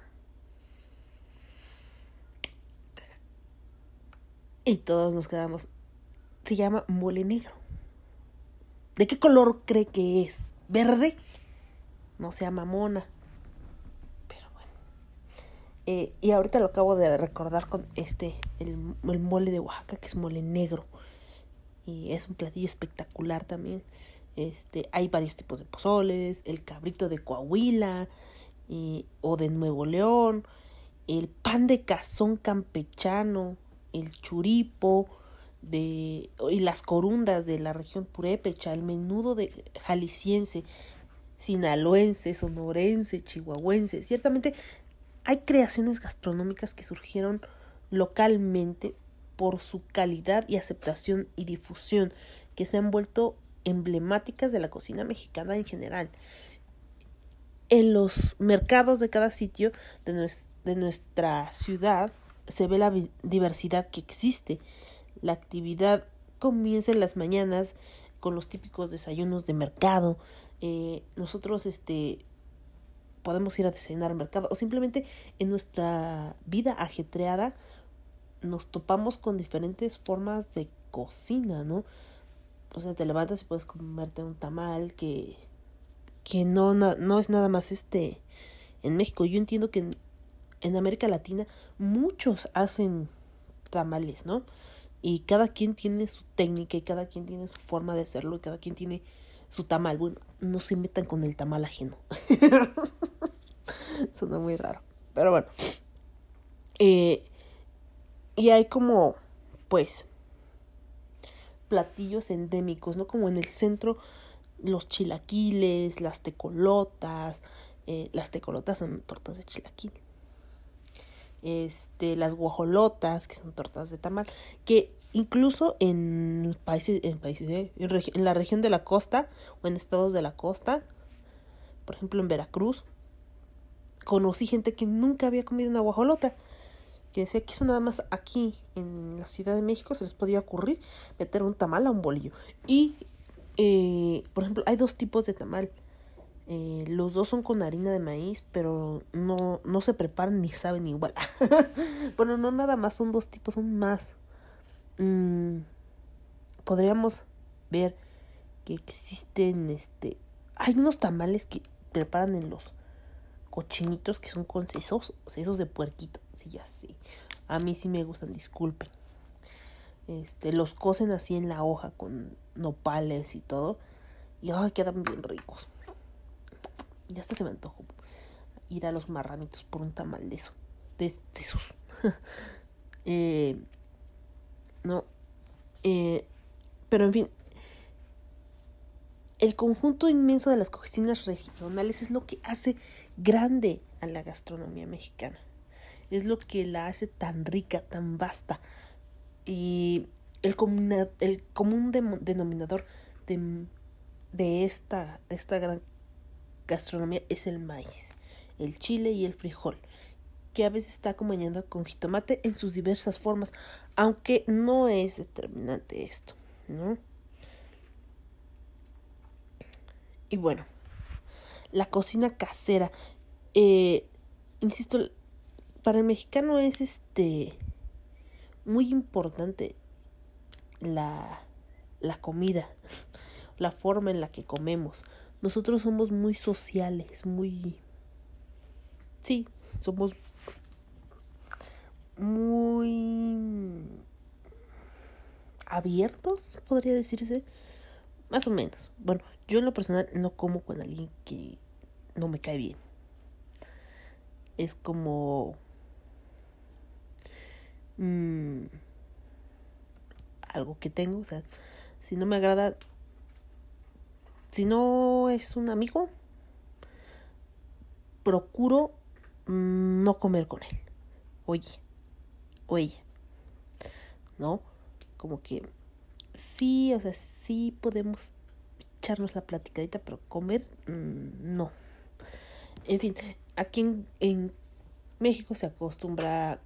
Y todos nos quedamos. Se llama mole negro. ¿De qué color cree que es? ¿Verde? no sea mamona. Eh, y ahorita lo acabo de recordar con este, el, mole de Oaxaca, que es mole negro. Y es un platillo espectacular también. Este, hay varios tipos de pozoles, el cabrito de Coahuila o de Nuevo León, el pan de cazón campechano, el churipo de, y las corundas de la región purépecha, el menudo de jalisciense, sinaloense, sonorense, chihuahuense. Ciertamente hay creaciones gastronómicas que surgieron localmente por su calidad y aceptación y difusión, que se han vuelto emblemáticas de la cocina mexicana en general. En los mercados de cada sitio de, de nuestra ciudad se ve la diversidad que existe. La actividad comienza en las mañanas con los típicos desayunos de mercado, eh, nosotros este, podemos ir a desayunar al mercado o simplemente en nuestra vida ajetreada nos topamos con diferentes formas de cocina, ¿no? O sea, te levantas y puedes comerte un tamal que, que no, no es nada más este en México. Yo entiendo que en, en América Latina muchos hacen tamales, ¿no? Y cada quien tiene su técnica y cada quien tiene su forma de hacerlo y cada quien tiene su tamal. Bueno, no se metan con el tamal ajeno. Suena muy raro. Pero bueno. Eh, y hay como, pues, platillos endémicos, ¿no? Como en el centro los chilaquiles, las tecolotas, eh, las tecolotas son tortas de chilaquil. Este, las guajolotas, que son tortas de tamal, que incluso en países, en países, eh, en, la región de la costa o en estados de la costa, por ejemplo en Veracruz, conocí gente que nunca había comido una guajolota, que decía que eso nada más aquí en la Ciudad de México se les podía ocurrir meter un tamal a un bolillo. Y, eh, por ejemplo, hay dos tipos de tamal eh, los dos son con harina de maíz, pero no, no se preparan ni saben igual. bueno, no nada más, son dos tipos, son más. Mm, podríamos ver que existen, este, hay unos tamales que preparan en los cochinitos que son con sesos, sesos de puerquito. Sí, ya sé. A mí sí me gustan, disculpen. Este, los cocen así en la hoja con nopales y todo. Y ay, quedan bien ricos. Ya hasta se me antojó ir a los marranitos por un tamal de eso. De, esos. Eh, no. Eh, pero en fin. El conjunto inmenso de las cocinas regionales es lo que hace grande a la gastronomía mexicana. Es lo que la hace tan rica, tan vasta. Y el, el común denominador de, de, esta, de esta gran gastronomía es el maíz, el chile y el frijol, que a veces está acompañado con jitomate en sus diversas formas, aunque no es determinante esto, ¿no? Y bueno, la cocina casera, eh, insisto, para el mexicano es este muy importante la, la comida, la forma en la que comemos. Nosotros somos muy sociales, muy... Sí, somos muy abiertos, podría decirse. Más o menos. Bueno, yo en lo personal no como con alguien que no me cae bien. Es como... Mmm, algo que tengo, o sea, si no me agrada, si no es un amigo, procuro no comer con él. Oye, o ella. ¿No? Como que sí, o sea, sí podemos echarnos la platicadita, pero comer mm, no. En fin, aquí en, México se acostumbra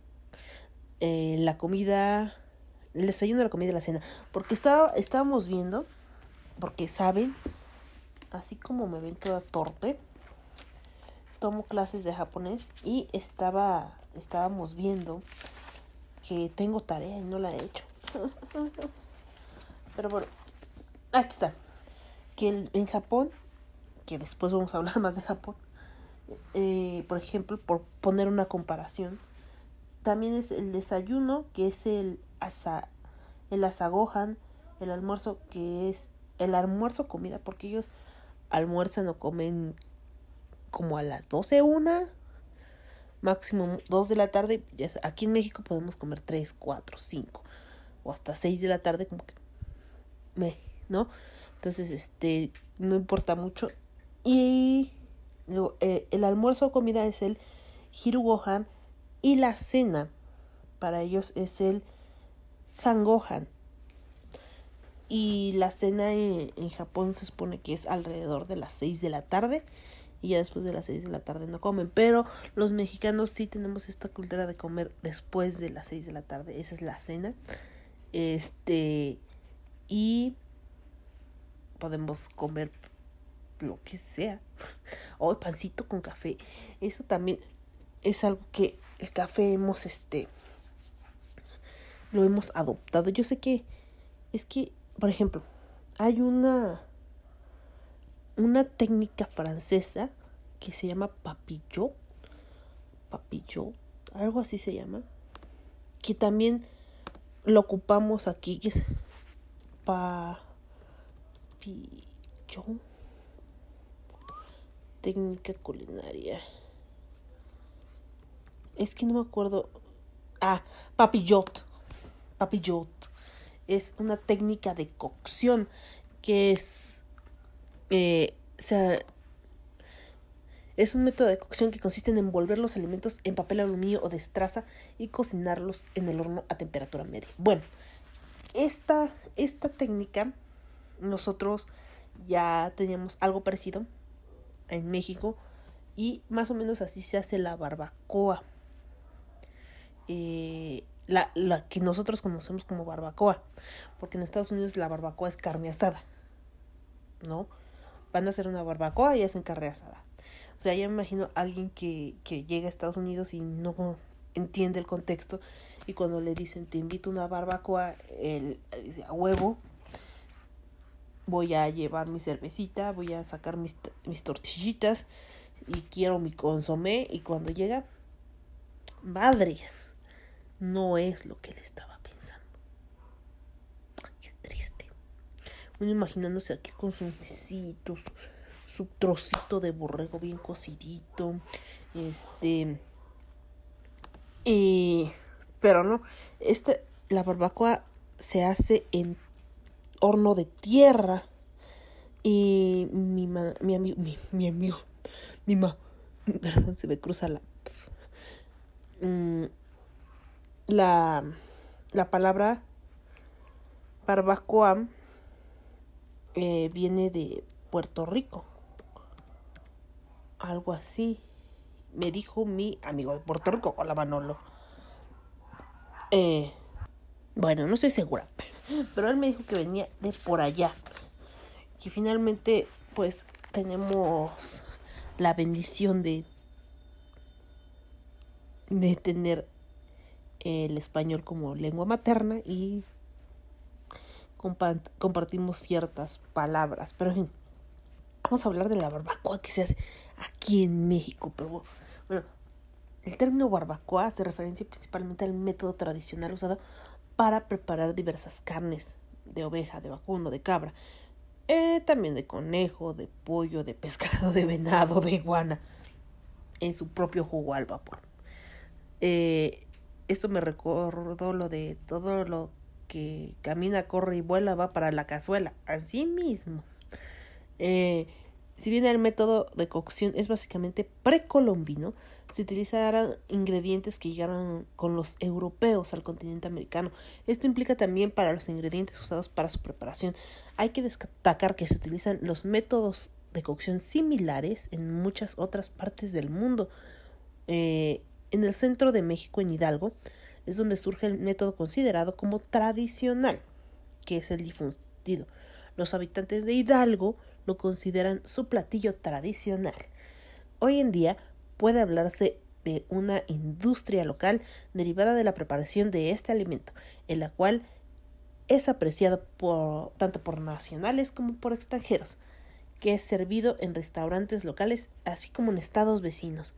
eh, la comida, el desayuno, la comida y la cena. Porque estaba, estábamos viendo, porque saben así como me ven toda torpe, tomo clases de japonés y estaba, estábamos viendo que tengo tarea y no la he hecho. Pero bueno, aquí está. Que en Japón, que después vamos a hablar más de Japón, eh, por ejemplo, por poner una comparación, también es el desayuno, que es el asa, el asagohan, el almuerzo, que es el almuerzo comida, porque ellos almuerzan o comen como a las 12, una, máximo 2 de la tarde. Ya, aquí en México podemos comer 3, 4, 5 o hasta 6 de la tarde, como que me, ¿no? Entonces, este, no importa mucho. Y eh, el almuerzo o comida es el hirugohan y la cena para ellos es el hangohan. Y la cena en, Japón se supone que es alrededor de las 6 de la tarde. Y ya después de las 6 de la tarde no comen. Pero los mexicanos sí tenemos esta cultura de comer después de las 6 de la tarde. Esa es la cena. Este. Y podemos comer lo que sea. O pancito con café. Eso también es algo que el café hemos este lo hemos adoptado. Yo sé que es que por ejemplo, hay una, una técnica francesa que se llama papillot, papillot, algo así se llama, que también lo ocupamos aquí, que es papillot, técnica culinaria. Es que no me acuerdo. Ah, papillot. Papillot es una técnica de cocción que es Eh, se, es un método de cocción que consiste en envolver los alimentos en papel aluminio o de estraza y cocinarlos en el horno a temperatura media. Bueno, esta, esta técnica nosotros ya teníamos algo parecido en México y más o menos así se hace la barbacoa. Eh, la, la, que nosotros conocemos como barbacoa, porque en Estados Unidos la barbacoa es carne asada, ¿no? Van a hacer una barbacoa y hacen carne asada. O sea, ya me imagino a alguien que, que llega a Estados Unidos y no entiende el contexto y cuando le dicen te invito a una barbacoa, él dice a huevo, voy a llevar mi cervecita, voy a sacar mis, mis tortillitas y quiero mi consomé y cuando llega, madres, no es lo que él estaba pensando. Qué triste. Imaginándose aquí con sus besitos, su trocito de borrego bien cocidito. Este. Eh, pero no. Este, la barbacoa se hace en horno de tierra. Y mi, mi amigo, mi, mi amigo, mi ma, perdón, se me cruza la, mm, la, la palabra barbacoa eh, viene de Puerto Rico algo así. Me dijo mi amigo de Puerto Rico, hola Manolo. Eh, bueno, no estoy segura, pero él me dijo que venía de por allá. Que finalmente, pues, tenemos la bendición de, de tener el español como lengua materna y compartimos ciertas palabras. Pero en fin, vamos a hablar de la barbacoa que se hace aquí en México. Pero bueno, el término barbacoa hace referencia principalmente al método tradicional usado para preparar diversas carnes de oveja, de vacuno, de cabra, eh, también de conejo, de pollo, de pescado, de venado, de iguana, en su propio jugo al vapor. Eh, esto me recordó lo de todo lo que camina, corre y vuela va para la cazuela, así mismo. Eh, si bien el método de cocción es básicamente precolombino, se utilizaron ingredientes que llegaron con los europeos al continente americano. Esto implica también para los ingredientes usados para su preparación. Hay que destacar que se utilizan los métodos de cocción similares en muchas otras partes del mundo. Eh, en el centro de México, en Hidalgo, es donde surge el método considerado como tradicional, que es el difundido. Los habitantes de Hidalgo lo consideran su platillo tradicional. Hoy en día puede hablarse de una industria local derivada de la preparación de este alimento, en la cual es apreciado por, tanto por nacionales como por extranjeros, que es servido en restaurantes locales así como en estados vecinos.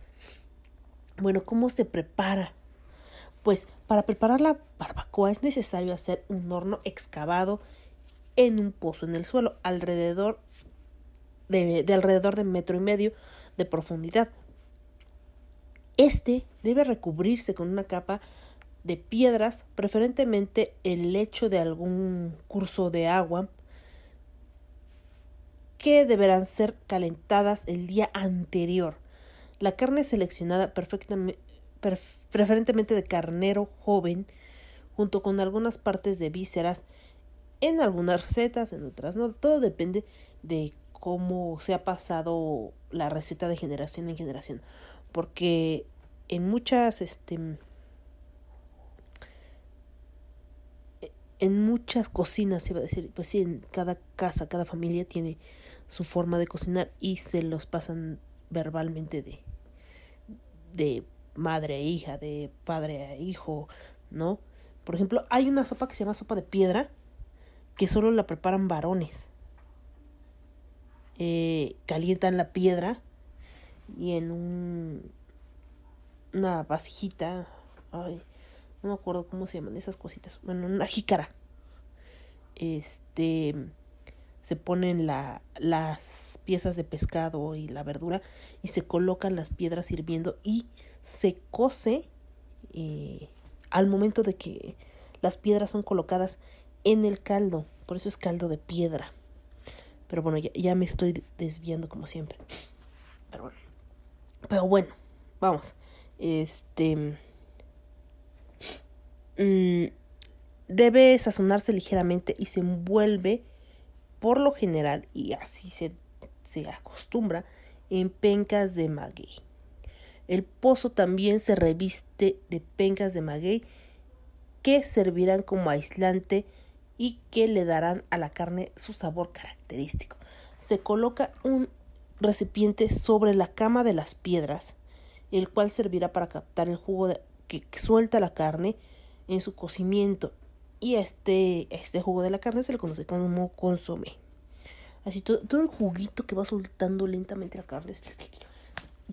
Bueno, ¿cómo se prepara? Pues para preparar la barbacoa es necesario hacer un horno excavado en un pozo en el suelo alrededor de, alrededor de metro y medio de profundidad. Este debe recubrirse con una capa de piedras, preferentemente el lecho de algún curso de agua, que deberán ser calentadas el día anterior. La carne seleccionada perfectamente, preferentemente de carnero joven, junto con algunas partes de vísceras, en algunas recetas, en otras no, todo depende de cómo se ha pasado la receta de generación en generación. Porque en muchas, este, en muchas cocinas, se va a decir, pues sí, en cada casa, cada familia tiene su forma de cocinar y se los pasan verbalmente de, de madre a hija, de padre a hijo, ¿no? Por ejemplo, hay una sopa que se llama sopa de piedra que solo la preparan varones. Eh, calientan la piedra y en un, una vasijita, ay, no me acuerdo cómo se llaman esas cositas, bueno, una jícara, este, se ponen la, las piezas de pescado y la verdura y se colocan las piedras hirviendo y se cose eh, al momento de que las piedras son colocadas en el caldo, por eso es caldo de piedra Pero bueno, ya, me estoy desviando como siempre. Pero bueno. Pero bueno, vamos. Este... Mm, debe sazonarse ligeramente y se envuelve por lo general, y así se, se acostumbra, en pencas de maguey. El pozo también se reviste de pencas de maguey que servirán como aislante y que le darán a la carne su sabor característico. Se coloca un recipiente sobre la cama de las piedras, el cual servirá para captar el jugo que suelta la carne en su cocimiento y este, este jugo de la carne se le conoce como consomé. Así todo, todo el juguito que va soltando lentamente la carne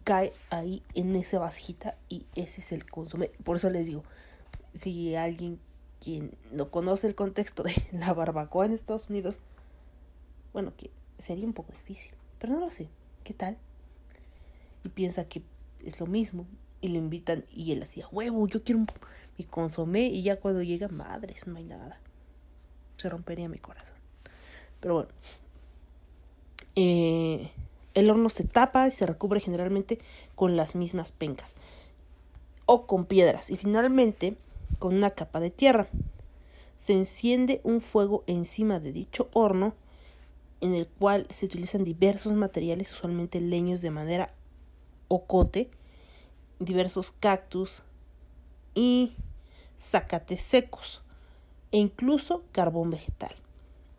cae ahí en esa vasijita y ese es el consomé. Por eso les digo, si alguien quien no conoce el contexto de la barbacoa en Estados Unidos, bueno, que sería un poco difícil, pero no lo sé. ¿Qué tal? Y piensa que es lo mismo y lo invitan y él hacía huevo, yo quiero un y consomé y ya cuando llega, madres, no hay nada. Se rompería mi corazón. Pero bueno. Eh, el horno se tapa y se recubre generalmente con las mismas pencas o con piedras y finalmente con una capa de tierra. Se enciende un fuego encima de dicho horno en el cual se utilizan diversos materiales, usualmente leños de madera o cote, diversos cactus y zacates secos e incluso carbón vegetal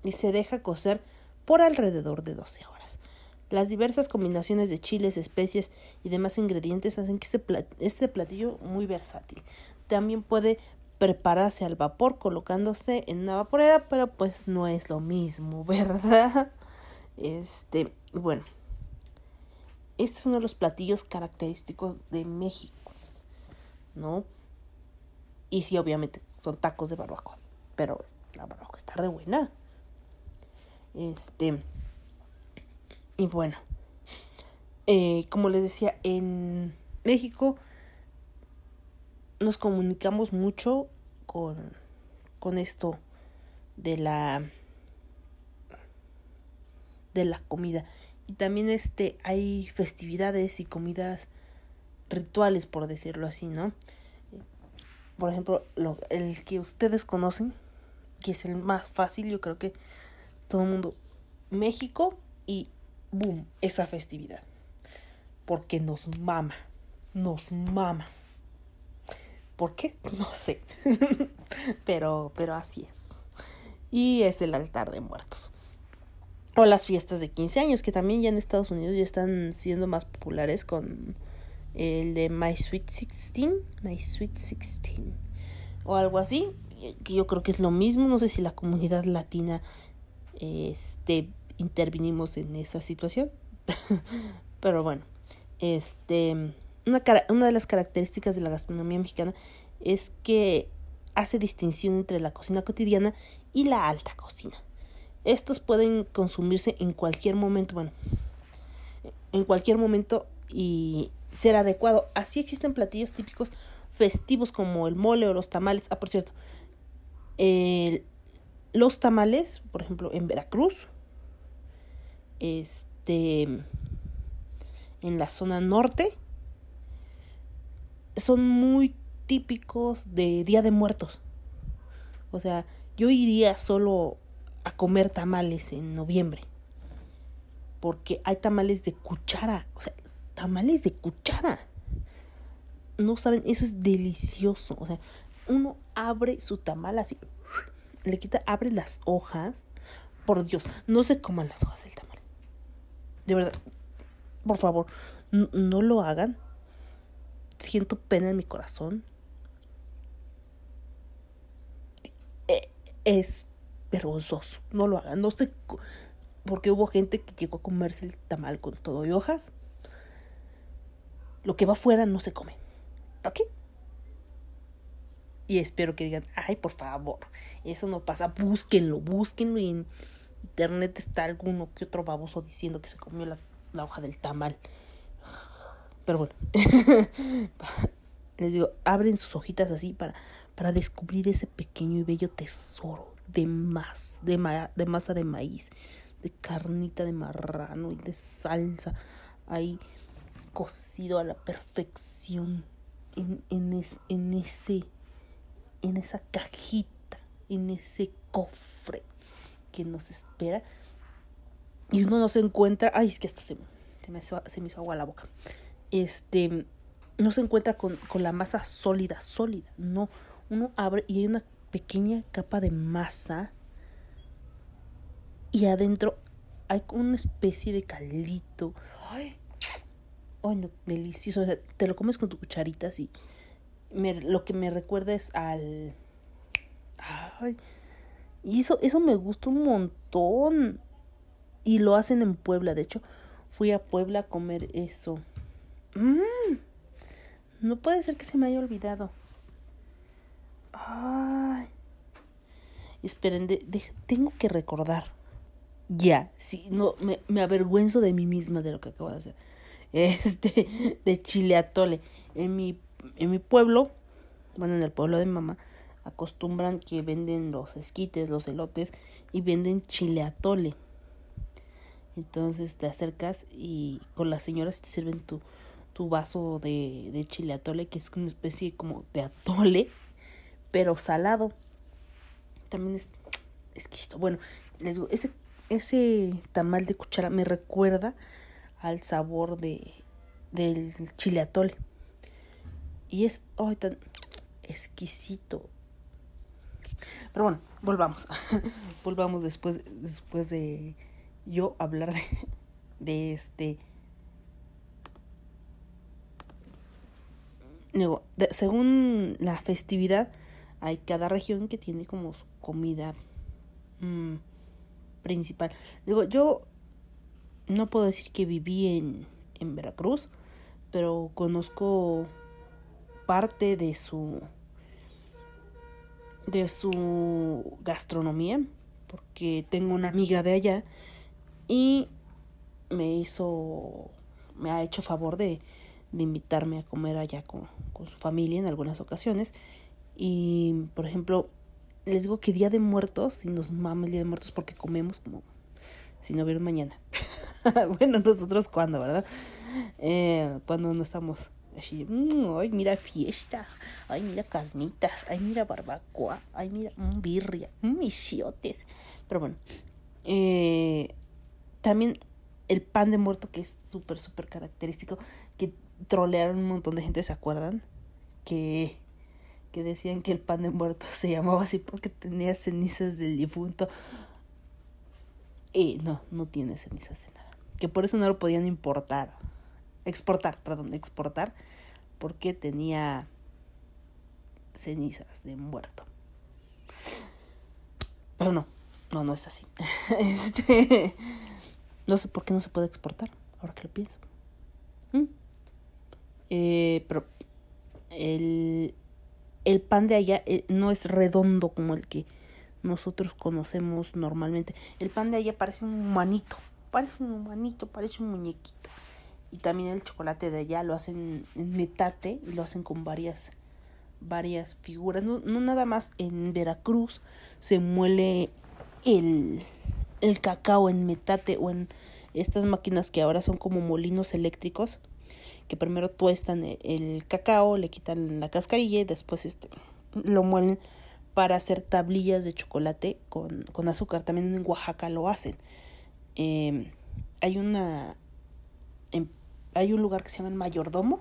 y se deja cocer por alrededor de 12 horas. Las diversas combinaciones de chiles, especies y demás ingredientes hacen que este, este platillo muy versátil. También puede prepararse al vapor colocándose en una vaporera, pero pues no es lo mismo, ¿verdad? Este, bueno, este es uno de los platillos característicos de México, ¿no? Y sí, obviamente, son tacos de barbacoa. Pero la barbacoa está re buena. Este. Y bueno. Eh, como les decía, en México nos comunicamos mucho con, con esto de la de la comida y también este hay festividades y comidas rituales por decirlo así no por ejemplo, lo, el que ustedes conocen, que es el más fácil, yo creo que todo el mundo, México y boom, esa festividad. Porque nos mama, nos mama. ¿Por qué? No sé. pero, pero así es. Y es el altar de muertos. O las fiestas de 15 años, que también ya en Estados Unidos ya están siendo más populares con el de My Sweet Sixteen, My Sweet Sixteen, o algo así, que yo creo que es lo mismo, no sé si la comunidad latina este intervinimos en esa situación, pero bueno, este una, una de las características de la gastronomía mexicana es que hace distinción entre la cocina cotidiana y la alta cocina. Estos pueden consumirse en cualquier momento, bueno, en cualquier momento y ser adecuado. Así existen platillos típicos festivos como el mole o los tamales. Ah, por cierto, los tamales, por ejemplo, en Veracruz, este, en la zona norte, son muy típicos de Día de Muertos. O sea, yo iría solo a comer tamales en noviembre. Porque hay tamales de cuchara. O sea, tamales de cuchara. No saben, eso es delicioso. O sea, uno abre su tamal así, le quita, abre las hojas. Por Dios, no se coman las hojas del tamal. De verdad, por favor, no, lo hagan. Siento pena en mi corazón. E, es vergonzoso. No lo hagan. No sé. Porque hubo gente que llegó a comerse el tamal con todo y hojas lo que va afuera no se come. ¿Ok? Y espero que digan, ay, por favor, eso no pasa, búsquenlo, búsquenlo y internet está alguno que otro baboso diciendo que se comió la, la hoja del tamal. Pero bueno, les digo, abren sus hojitas así para, para descubrir ese pequeño y bello tesoro de, de, de masa de maíz. de carnita de marrano y de salsa ahí cocido a la perfección en, en, en ese en esa cajita en ese cofre que nos espera y uno no se encuentra ay es que hasta se, se, me, se me hizo agua la boca este no se encuentra con, con la masa sólida sólida no uno abre y hay una pequeña capa de masa y adentro hay como una especie de caldito. Ay, no, delicioso. O sea, te lo comes con tu cucharita así. lo que me recuerda es al... Ay, y eso, eso me gusta un montón. Y lo hacen en Puebla. De hecho, fui a Puebla a comer eso. Mm, no puede ser que se me haya olvidado. Ay. Esperen, tengo que recordar. Ya, sí, no, me, me, avergüenzo de mí misma de lo que acabo de hacer. Este, de chile atole. En mi, en mi pueblo, bueno, en el pueblo de mamá, acostumbran que venden los esquites, los elotes, y venden chile atole. Entonces te acercas y con las señoras te sirven tu, tu vaso de, de chile atole, que es una especie como de atole pero salado. También es exquisito. Bueno, les digo, ese, ese tamal de cuchara me recuerda al sabor de del chile atole. Y es oh, tan exquisito. Pero bueno, volvamos. volvamos después, después de yo hablar de, de este. según la festividad, hay cada región que tiene como su comida mmm, principal. Digo, yo no puedo decir que viví en, en Veracruz, pero conozco parte de su de su gastronomía porque tengo una amiga de allá y me hizo me ha hecho favor de, de invitarme a comer allá con, con su familia en algunas ocasiones y, por ejemplo, les digo que Día de Muertos, si nos mama el Día de Muertos porque comemos como si no hubiera mañana. bueno, nosotros cuando, ¿verdad? Eh, cuando no estamos así, mm, ay, mira fiesta, ay, mira carnitas, ay, mira barbacoa, ay, mira mm, birria, mm, misiotes. Pero bueno, eh, también el pan de muerto que es súper, súper característico, que trolearon un montón de gente, ¿se acuerdan? Que que decían que el pan de muerto se llamaba así porque tenía cenizas del difunto. Y no, no tiene cenizas de nada. Que por eso no lo podían importar. Exportar, perdón, exportar. Porque tenía cenizas de muerto. Pero no, no, no es así. Este, no sé por qué no se puede exportar, ahora que lo pienso. ¿Mm? Eh, pero el, el pan de allá eh, no es redondo como el que nosotros conocemos normalmente. El pan de allá parece un humanito, parece un humanito, parece un muñequito. Y también el chocolate de allá lo hacen en metate y lo hacen con varias varias figuras. No, no nada más en Veracruz se muele el, el cacao en metate o en estas máquinas que ahora son como molinos eléctricos que primero tuestan el, cacao, le quitan la cascarilla y después este, lo muelen para hacer tablillas de chocolate con, con azúcar. También en Oaxaca lo hacen. Em, hay una em, hay un lugar que se llama el mayordomo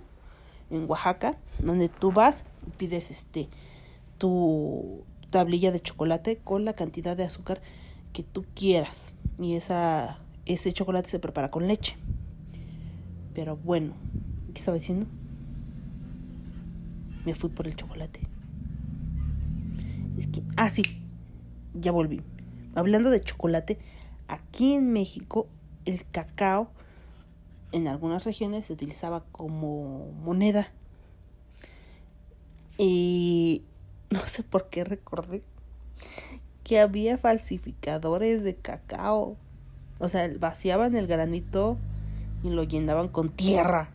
en Oaxaca donde tú vas y pides este tu tablilla de chocolate con la cantidad de azúcar que tú quieras y esa ese chocolate se prepara con leche pero bueno ¿Qué estaba diciendo? Me fui por el chocolate. Es que, ah, sí, ya volví. Hablando de chocolate, aquí en México el cacao en algunas regiones se utilizaba como moneda. Y no sé por qué recordé que había falsificadores de cacao. O sea, vaciaban el granito y lo llenaban con tierra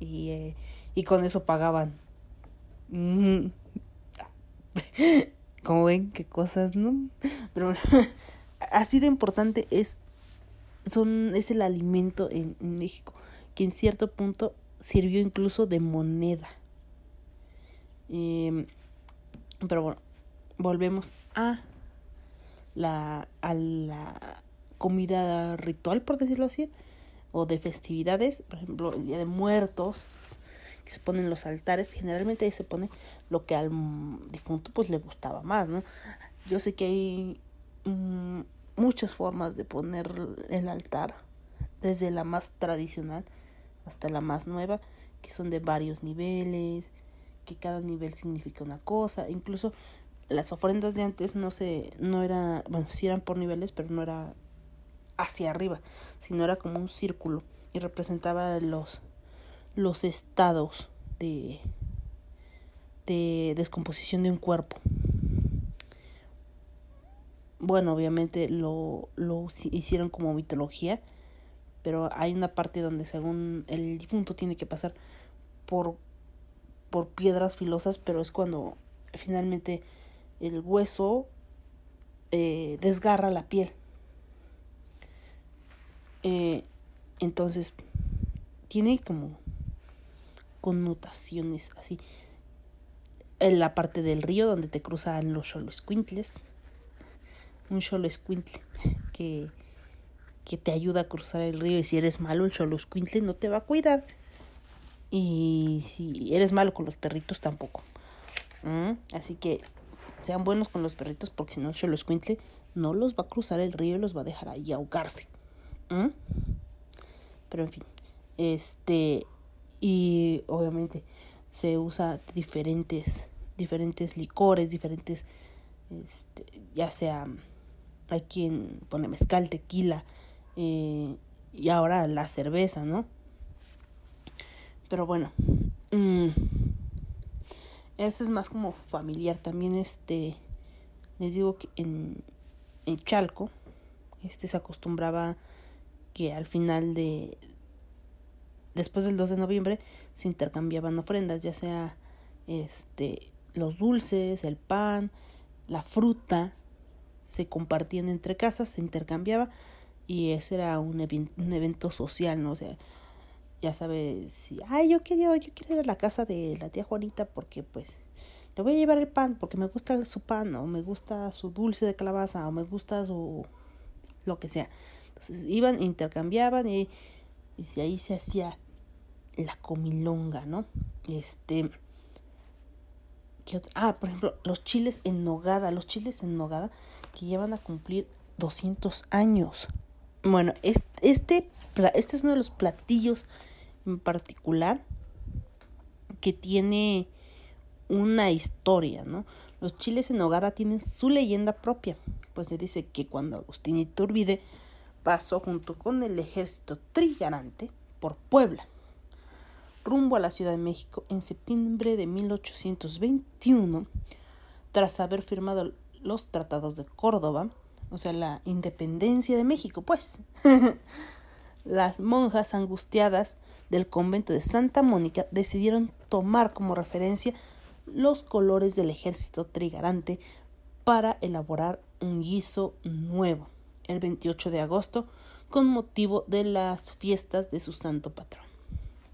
y, eh, y con eso pagaban. Como ven, qué cosas, ¿no? Pero así de importante es, son, es el alimento en, México, que en cierto punto sirvió incluso de moneda. Eh, pero bueno, volvemos a la, a la comida ritual, por decirlo así, o de festividades, por ejemplo, el Día de Muertos, que se ponen los altares, generalmente ahí se pone lo que al difunto pues le gustaba más, ¿no? Yo sé que hay mm, muchas formas de poner el altar, desde la más tradicional hasta la más nueva, que son de varios niveles, que cada nivel significa una cosa, incluso las ofrendas de antes no se no era, bueno, sí eran por niveles, pero no era hacia arriba, sino era como un círculo y representaba los los estados de de descomposición de un cuerpo. Bueno, obviamente lo, lo hicieron como mitología, pero hay una parte donde según el difunto tiene que pasar por por piedras filosas, pero es cuando finalmente el hueso eh, desgarra la piel. Eh, entonces, tiene como connotaciones así. En la parte del río donde te cruzan los escuintles. Un escuintle que, que te ayuda a cruzar el río. Y si eres malo, el escuintle no te va a cuidar. Y si eres malo con los perritos, tampoco. ¿Mm? Así que sean buenos con los perritos porque si no se los cuente no los va a cruzar el río y los va a dejar ahí ahogarse. ¿Mm? Pero en fin, este y obviamente se usa diferentes diferentes licores, diferentes este, ya sea hay quien pone mezcal, tequila eh, y ahora la cerveza, ¿no? Pero bueno, mmm, eso es más como familiar. También este, les digo que en, en Chalco, este se acostumbraba que al final de, después del 2 de noviembre, se intercambiaban ofrendas, ya sea este, los dulces, el pan, la fruta, se compartían entre casas, se intercambiaba y ese era un, un evento social, ¿no? O sea, ya sabes, si, ay, yo quiero, yo quiero ir a la casa de la tía Juanita porque pues le voy a llevar el pan porque me gusta su pan o me gusta su dulce de calabaza o me gusta su lo que sea. Entonces iban, intercambiaban y, y si ahí se hacía la comilonga, ¿no? Este ah, por ejemplo, los chiles en nogada, los chiles en nogada que llevan a cumplir 200 años. Bueno, este, este, es uno de los platillos en particular que tiene una historia, ¿no? Los chiles en hogada tienen su leyenda propia, pues se dice que cuando Agustín Iturbide pasó junto con el ejército trigarante por Puebla, rumbo a la Ciudad de México en septiembre de 1821, tras haber firmado los tratados de Córdoba, o sea, la independencia de México, pues. las monjas angustiadas del convento de Santa Mónica decidieron tomar como referencia los colores del ejército trigarante para elaborar un guiso nuevo el 28 de agosto con motivo de las fiestas de su santo patrón.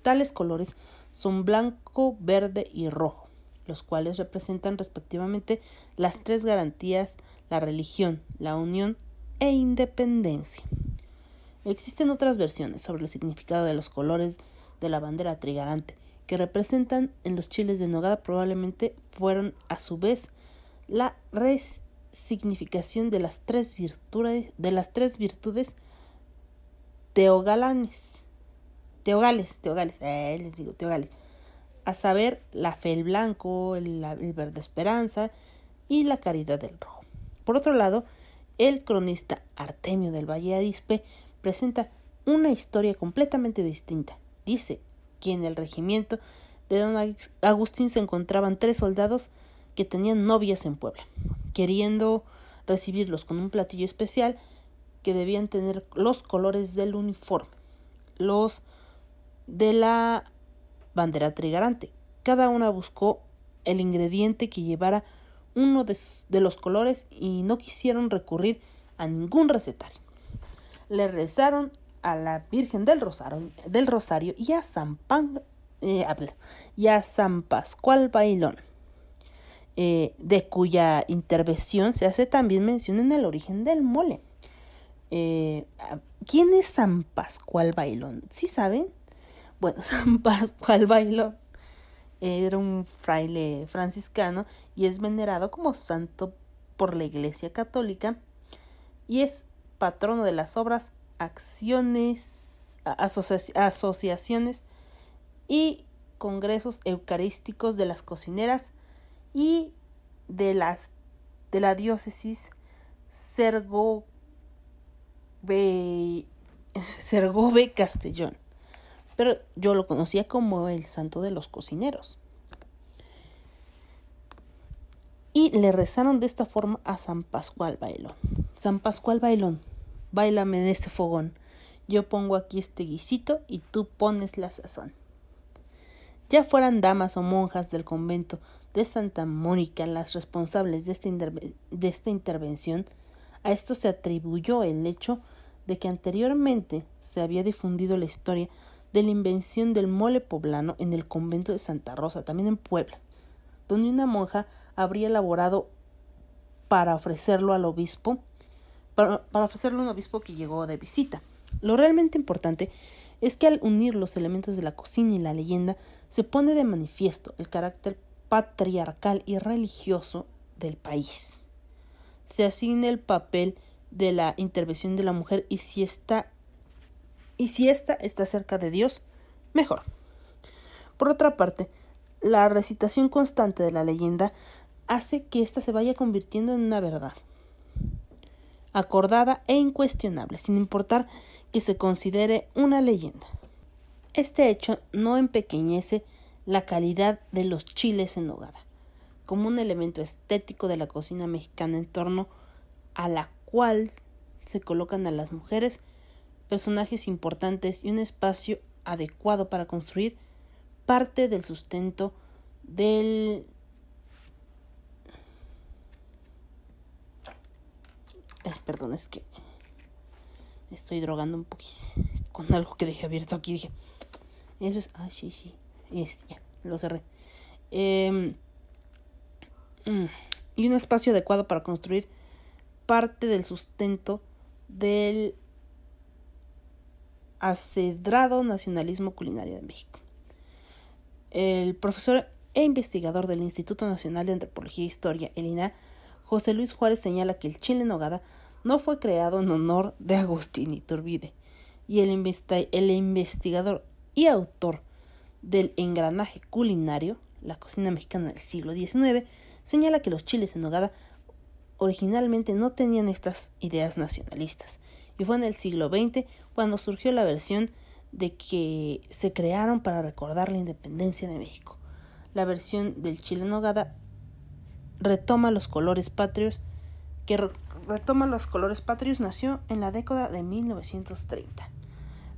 Tales colores son blanco, verde y rojo, los cuales representan respectivamente las tres garantías, la religión, la unión e independencia. Existen otras versiones sobre el significado de los colores de la bandera trigarante, que representan en los chiles de nogada probablemente fueron a su vez la resignificación de las tres virtudes de las tres virtudes teogalanes teogales teogales eh, les digo teogales a saber la fe el blanco el, verde esperanza y la caridad del rojo por otro lado el cronista Artemio del Valle Arispe presenta una historia completamente distinta. Dice que en el regimiento de don Agustín se encontraban tres soldados que tenían novias en Puebla, queriendo recibirlos con un platillo especial que debían tener los colores del uniforme, los de la bandera trigarante. Cada una buscó el ingrediente que llevara uno de, los colores y no quisieron recurrir a ningún recetario. Le rezaron a la Virgen del Rosario, del Rosario y, a San Pan, eh, y a San Pascual Bailón, eh, de cuya intervención se hace también mención en el origen del mole. Eh, ¿Quién es San Pascual Bailón? ¿Sí saben? Bueno, San Pascual Bailón era un fraile franciscano y es venerado como santo por la Iglesia Católica y es patrono de las obras, acciones, asociaciones y congresos eucarísticos de las cocineras y de las de la diócesis Castellón pero yo lo conocía como el santo de los cocineros. Y le rezaron de esta forma a San Pascual Bailón. San Pascual Bailón, bailame en este fogón. Yo pongo aquí este guisito y tú pones la sazón. Ya fueran damas o monjas del convento de Santa Mónica las responsables de de esta intervención, a esto se atribuyó el hecho de que anteriormente se había difundido la historia de la invención del mole poblano en el convento de Santa Rosa, también en Puebla, donde una monja habría elaborado para ofrecerlo al obispo, para, ofrecerlo a un obispo que llegó de visita. Lo realmente importante es que al unir los elementos de la cocina y la leyenda se pone de manifiesto el carácter patriarcal y religioso del país. Se asigna el papel de la intervención de la mujer y si está y si ésta está cerca de Dios, mejor. Por otra parte, la recitación constante de la leyenda hace que ésta se vaya convirtiendo en una verdad, acordada e incuestionable, sin importar que se considere una leyenda. Este hecho no empequeñece la calidad de los chiles en nogada, como un elemento estético de la cocina mexicana en torno a la cual se colocan a las mujeres personajes importantes y un espacio adecuado para construir parte del sustento del perdón, es que estoy drogando un poquito con algo que dejé abierto aquí. Dije, eso es, ah, sí, sí, este, ya, lo cerré. Em, mm, y un espacio adecuado para construir parte del sustento del acedrado nacionalismo culinario de México. El profesor e investigador del Instituto Nacional de Antropología e Historia, el José Luis Juárez señala que el chile en nogada no fue creado en honor de Agustín Iturbide, y el, el investigador y autor del engranaje culinario, la cocina mexicana del siglo XIX, señala que los chiles en nogada originalmente no tenían estas ideas nacionalistas y fue en el siglo XX cuando surgió la versión de que se crearon para recordar la independencia de México. La versión del chile nogada retoma los colores patrios que retoma los colores patrios nació en la década de 1930.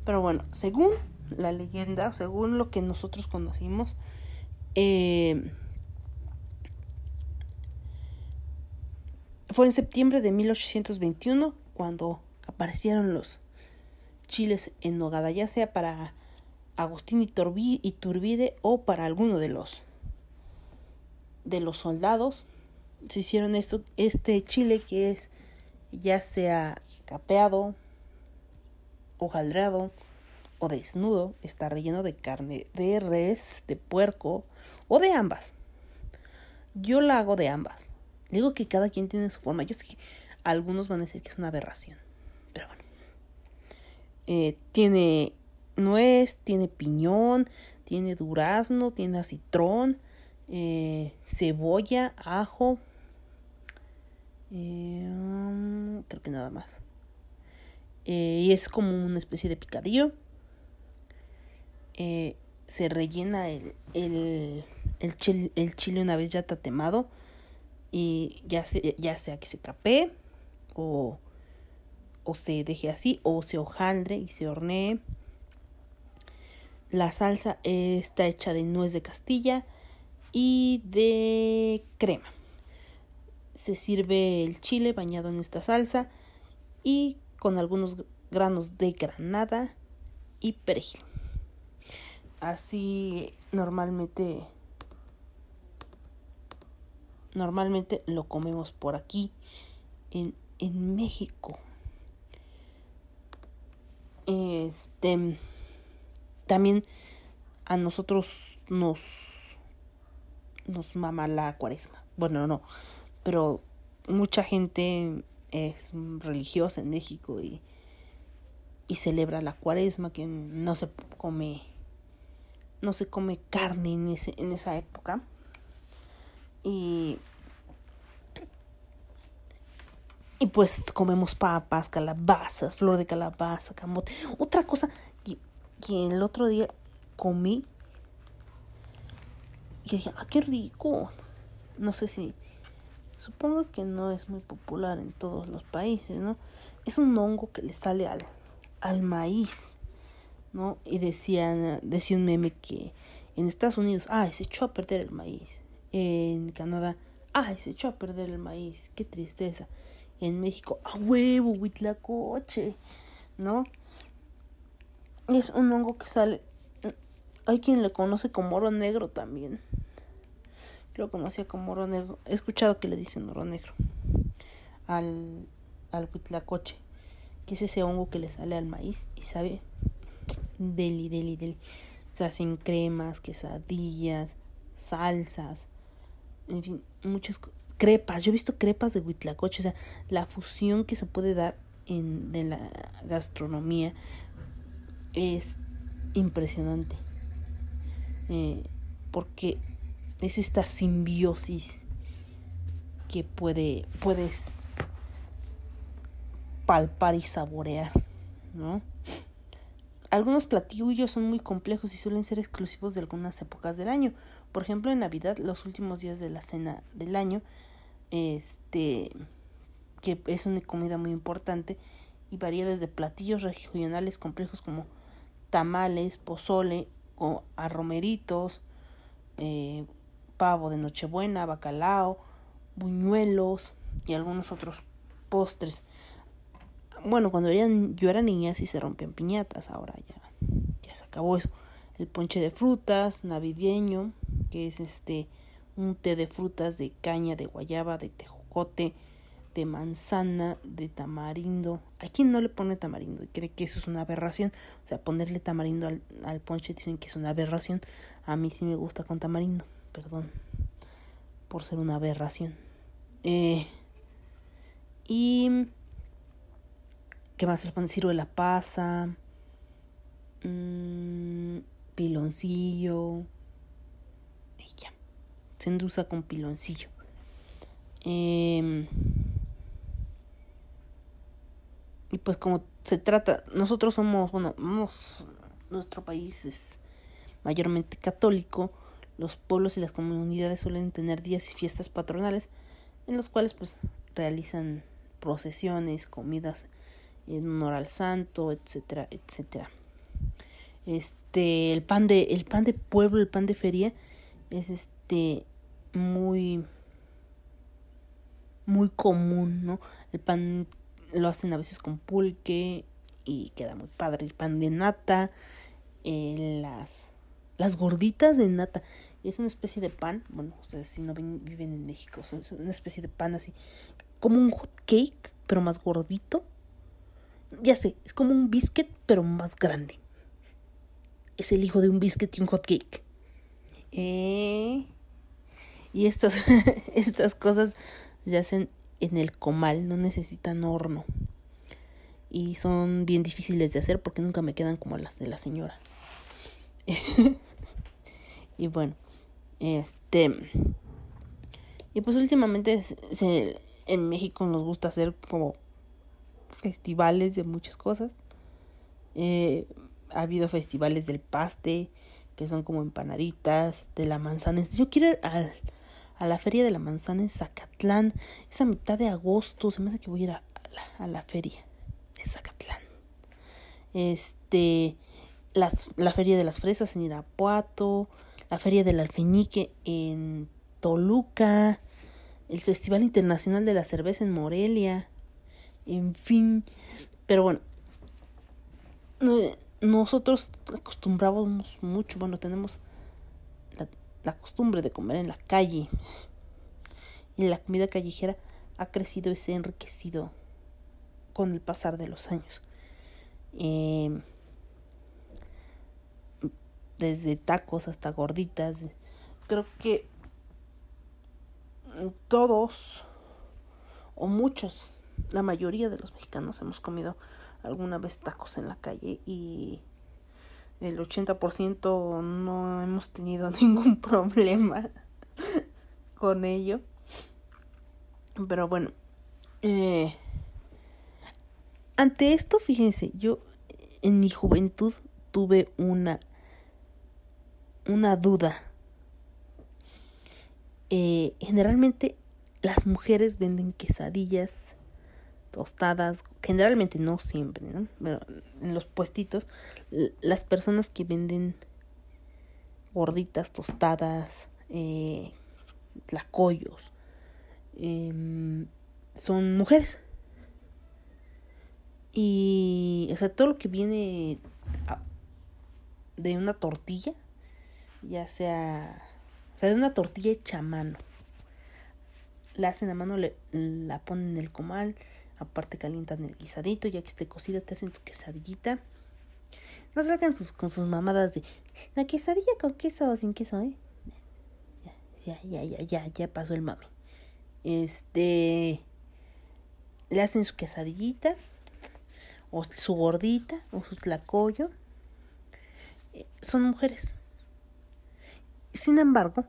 Pero bueno, según la leyenda, según lo que nosotros conocimos, eh, fue en septiembre de 1821 cuando aparecieron los chiles en nogada, ya sea para Agustín Iturbide o para alguno de los de los soldados. Se hicieron esto, este chile que es ya sea capeado, hojaldreado o desnudo, está relleno de carne de res, de puerco o de ambas. Yo la hago de ambas. Digo que cada quien tiene su forma. Yo sé que algunos van a decir que es una aberración. Eh, tiene nuez, tiene piñón, tiene durazno, tiene acitrón, eh, cebolla, ajo. Eh, creo que nada más. y es como una especie de picadillo. se rellena el, el, el, chile, el, chile, una vez ya tatemado. Y ya, ya sea que se capee o o se deje así o se hojaldre y se hornee. La salsa está hecha de nuez de Castilla y de crema. Se sirve el chile bañado en esta salsa y con algunos granos de granada y perejil. Así normalmente normalmente lo comemos por aquí en, en México. Este también a nosotros nos nos mama la cuaresma. Bueno, no, pero mucha gente es religiosa en México y, y celebra la cuaresma, que no se come no se come carne en, ese, en esa época. Y, y pues comemos papas, calabazas, flor de calabaza, camote. Otra cosa que, el otro día comí y dije, ah, qué rico. No sé si Supongo que no es muy popular en todos los países, ¿no? Es un hongo que le sale al, al maíz, ¿no? Y decían, decía un meme que en Estados Unidos, ay, se echó a perder el maíz. En Canadá, ay, se echó a perder el maíz. Qué tristeza. En México, a huevo, huitlacoche, ¿no? Es un hongo que sale. Hay quien le conoce como oro negro también lo conocía como oro negro. He escuchado que le dicen oro negro al, al huitlacoche, que es ese hongo que le sale al maíz y sabe deli, deli, deli. Se hacen cremas, quesadillas, salsas, en fin, muchas crepas. Yo he visto crepas de huitlacoche, o sea, la fusión que se puede dar en de la gastronomía es impresionante. Eh, porque es esta simbiosis que puede, puedes palpar y saborear, ¿no? Algunos platillos son muy complejos y suelen ser exclusivos de algunas épocas del año. Por ejemplo, en Navidad, los últimos días de la cena del año, este, que es una comida muy importante y varía desde platillos regionales complejos como tamales, pozole o arromeritos, eh, pavo de Nochebuena, bacalao, buñuelos y algunos otros postres. Bueno, cuando yo era niña sí se rompían piñatas, ahora ya, ya se acabó eso. El ponche de frutas navideño, que es este un té de frutas de caña, de guayaba, de tejocote, de manzana, de tamarindo. Hay quien no le pone tamarindo y cree que eso es una aberración. O sea, ponerle tamarindo al, al ponche dicen que es una aberración. A mí sí me gusta con tamarindo perdón por ser una aberración. Eh, y ¿qué más el pan de la pasa? Mm, piloncillo. Y ya. Se endulza con piloncillo. Em, y pues como se trata, nosotros somos, bueno, nuestro país es mayormente católico los pueblos y las comunidades suelen tener días y fiestas patronales en los cuales pues realizan procesiones, comidas en honor al santo, etcétera, etcétera. Este, el pan de el pan de pueblo, el pan de feria es este muy muy común, ¿no? El pan lo hacen a veces con pulque y queda muy padre. El pan de nata, eh, las las gorditas de nata. Es una especie de pan. Bueno, ustedes si no viven en México, es una especie de pan así. Como un hot cake, pero más gordito. Ya sé, es como un biscuit, pero más grande. Es el hijo de un biscuit y un hot cake. Eh, y estas, estas cosas se hacen en el comal, no necesitan horno. Y son bien difíciles de hacer porque nunca me quedan como las de la señora. Y bueno, este. Y pues últimamente en México nos gusta hacer como festivales de muchas cosas. Eh, ha habido festivales del paste, que son como empanaditas, de la manzana. Yo quiero ir a la feria de la manzana en Zacatlán. Es a mitad de agosto. Se me hace que voy a ir a, la, a la, feria de Zacatlán. Este. Las, la feria de las fresas en Irapuato la Feria del Alfeñique en Toluca, el Festival Internacional de la Cerveza en Morelia, en fin. Pero bueno, nosotros acostumbramos mucho, bueno, tenemos la, costumbre de comer en la calle. Y la comida callejera ha crecido y se ha enriquecido con el pasar de los años. Eh, desde tacos hasta gorditas. Creo que todos o muchos, la mayoría de los mexicanos hemos comido alguna vez tacos en la calle y el 80% no hemos tenido ningún problema con ello. Pero bueno, eh, ante esto, fíjense, yo en mi juventud tuve una una duda. Eh, generalmente las mujeres venden quesadillas tostadas, generalmente no siempre, ¿no? Pero en los puestitos, las personas que venden gorditas, tostadas, eh, em, son mujeres. Y, o sea, todo lo que viene de una tortilla, ya sea, o sea, de una tortilla hecha a mano. La hacen a mano, le, la ponen en el comal, aparte calientan el guisadito, ya que esté cocida te hacen tu quesadillita. No salgan sus, con sus mamadas de la quesadilla con queso o sin queso, ¿eh? Ya, ya, ya, ya, ya pasó el mami. Este, le hacen su quesadillita, o su gordita, o su tlacoyo. Eh, son mujeres, sin embargo,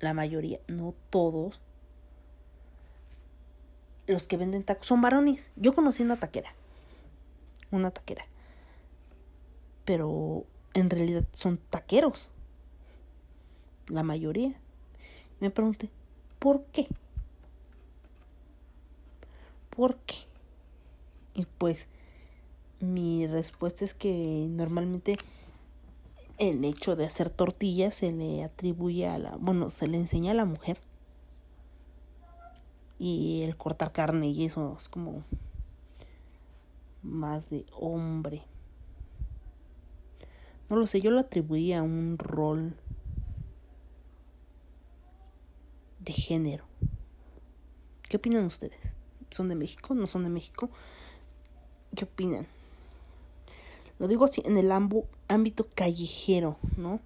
la mayoría, no todos, los que venden tacos son varones. Yo conocí una taquera. Una taquera. Pero en realidad son taqueros. La mayoría. Me pregunté, ¿por qué? ¿Por qué? Y pues mi respuesta es que normalmente el hecho de hacer tortillas se le atribuye a la, bueno, se le enseña a la mujer. Y el cortar carne y eso es como más de hombre. No lo sé, yo lo atribuía a un rol de género. ¿Qué opinan ustedes? ¿Son de México? ¿No son de México? ¿Qué opinan? Lo digo así en el ámbito callejero, ¿no?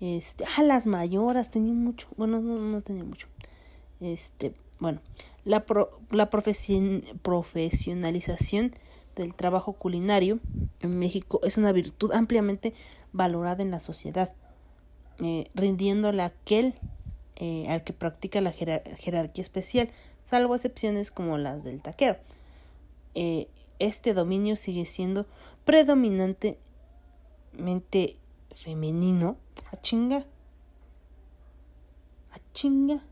Este, ah, las mayoras tenían mucho, bueno, no, no tenía mucho. Este, bueno, la, la profesionalización del trabajo culinario en México es una virtud ampliamente valorada en la sociedad, eh, rindiéndole a aquel eh, al que practica la jerarquía especial, salvo excepciones como las del taquero. Eh, este dominio sigue siendo predominantemente femenino. A chinga. A chinga.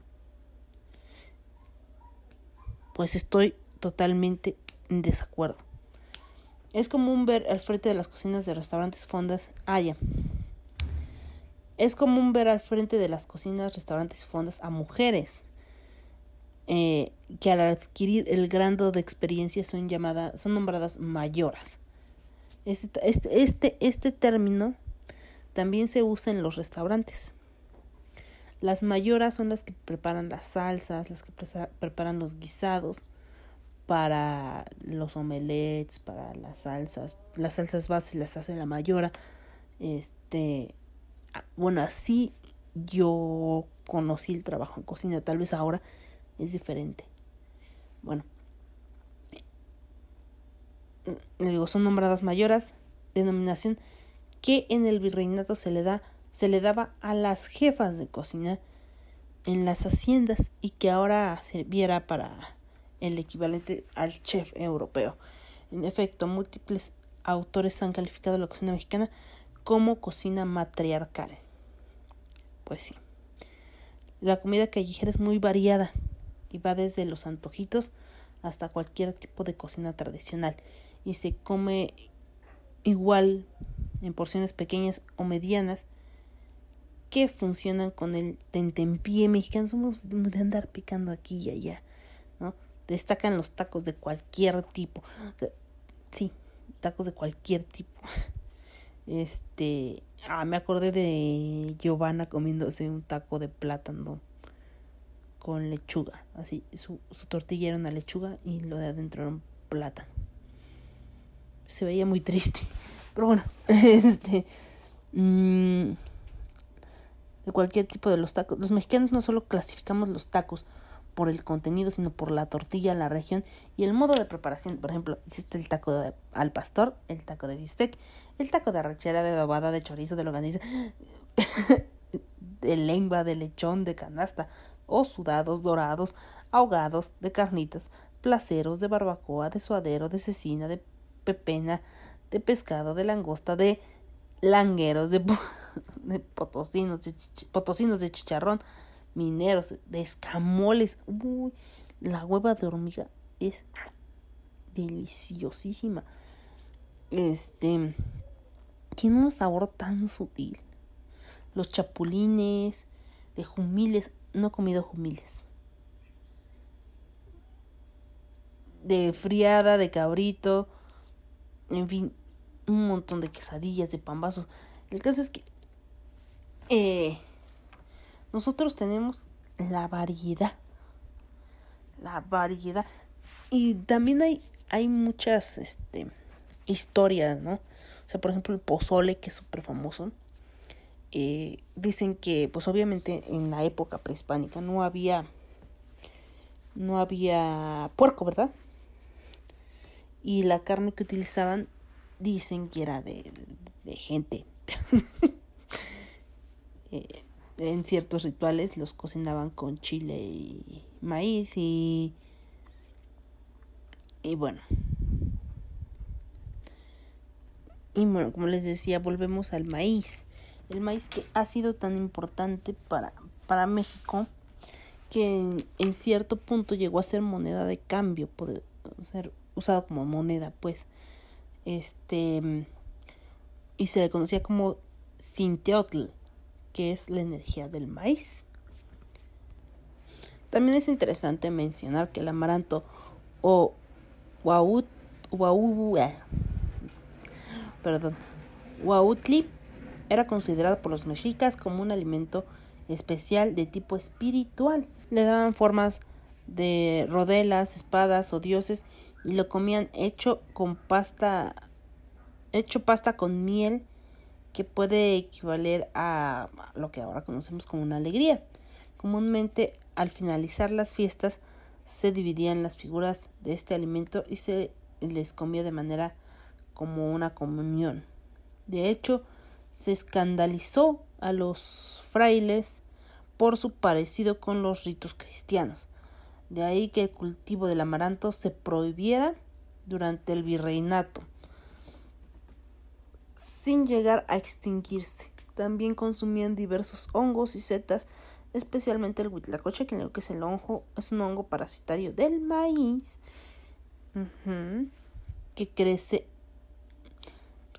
Pues estoy totalmente en desacuerdo. Es común ver al frente de las cocinas de restaurantes fondas. Ah, Es común ver al frente de las cocinas, restaurantes fondas a mujeres eh, que al adquirir el grado de experiencia son llamadas, son nombradas mayoras. Este, este, este, este término también se usa en los restaurantes. Las mayoras son las que preparan las salsas, las que preparan los guisados para los omelets, para las salsas. Las salsas bases las hace la mayora. Este, bueno, así yo conocí el trabajo en cocina. Tal vez ahora es diferente. Bueno, le digo, son nombradas mayoras, denominación que en el virreinato se le da, se le daba a las jefas de cocina en las haciendas y que ahora sirviera para el equivalente al chef europeo. En efecto, múltiples autores han calificado la cocina mexicana como cocina matriarcal. Pues sí. La comida callejera es muy variada y va desde los antojitos hasta cualquier tipo de cocina tradicional y se come igual en porciones pequeñas o medianas que funcionan con el tentempié mexicano. Somos de andar picando aquí y allá, ¿no? destacan los tacos de cualquier tipo. sí, tacos de cualquier tipo. Este, ah, me acordé de Giovanna comiéndose un taco de plátano con lechuga. Así, su, su tortilla era una lechuga y lo de adentro era un plátano. Se veía muy triste. Pero bueno, este. Mmm, cualquier tipo de los tacos. Los mexicanos no solo clasificamos los tacos por el contenido, sino por la tortilla, la región y el modo de preparación. Por ejemplo, existe el taco de, al pastor, el taco de bistec, el taco de arrachera, de adobada, de chorizo, de loganiza, de lengua, de lechón, de canasta, o sudados, dorados, ahogados, de carnitas, placeros, de barbacoa, de suadero, de cecina, de pepena, de pescado, de langosta, de langueros, de, de potosinos, de, potosinos de chicharrón, mineros, de escamoles. Uy, la hueva de hormiga es deliciosísima. Este tiene un sabor tan sutil. Los chapulines de jumiles, no he comido jumiles. De friada, de cabrito, en fin, un montón de quesadillas, de pambazos. El caso es que eh, nosotros tenemos la variedad. La variedad. Y también hay, hay muchas este, historias, ¿no? O sea, por ejemplo, el pozole, que es súper famoso. Eh, dicen que, pues obviamente en la época prehispánica no había, no había puerco, ¿verdad? Y la carne que utilizaban dicen que era de, de gente. eh, en ciertos rituales los cocinaban con chile y maíz y y bueno. Y bueno como les decía volvemos al maíz. El maíz que ha sido tan importante para para México que en, cierto punto llegó a ser moneda de cambio poder ser usado como moneda pues este y se le conocía como Sinteotl que es la energía del maíz. También es interesante mencionar que el amaranto o eh, wautli era considerado por los mexicas como un alimento especial de tipo espiritual. Le daban formas de rodelas, espadas o dioses y lo comían hecho con pasta hecho pasta con miel que puede equivaler a lo que ahora conocemos como una alegría. Comúnmente al finalizar las fiestas se dividían las figuras de este alimento y se les comía de manera como una comunión. De hecho, se escandalizó a los frailes por su parecido con los ritos cristianos. De ahí que el cultivo del amaranto se prohibiera durante el virreinato sin llegar a extinguirse. También consumían diversos hongos y setas, especialmente el huitlacoche, que que es el hongo, es un hongo parasitario del maíz, que crece,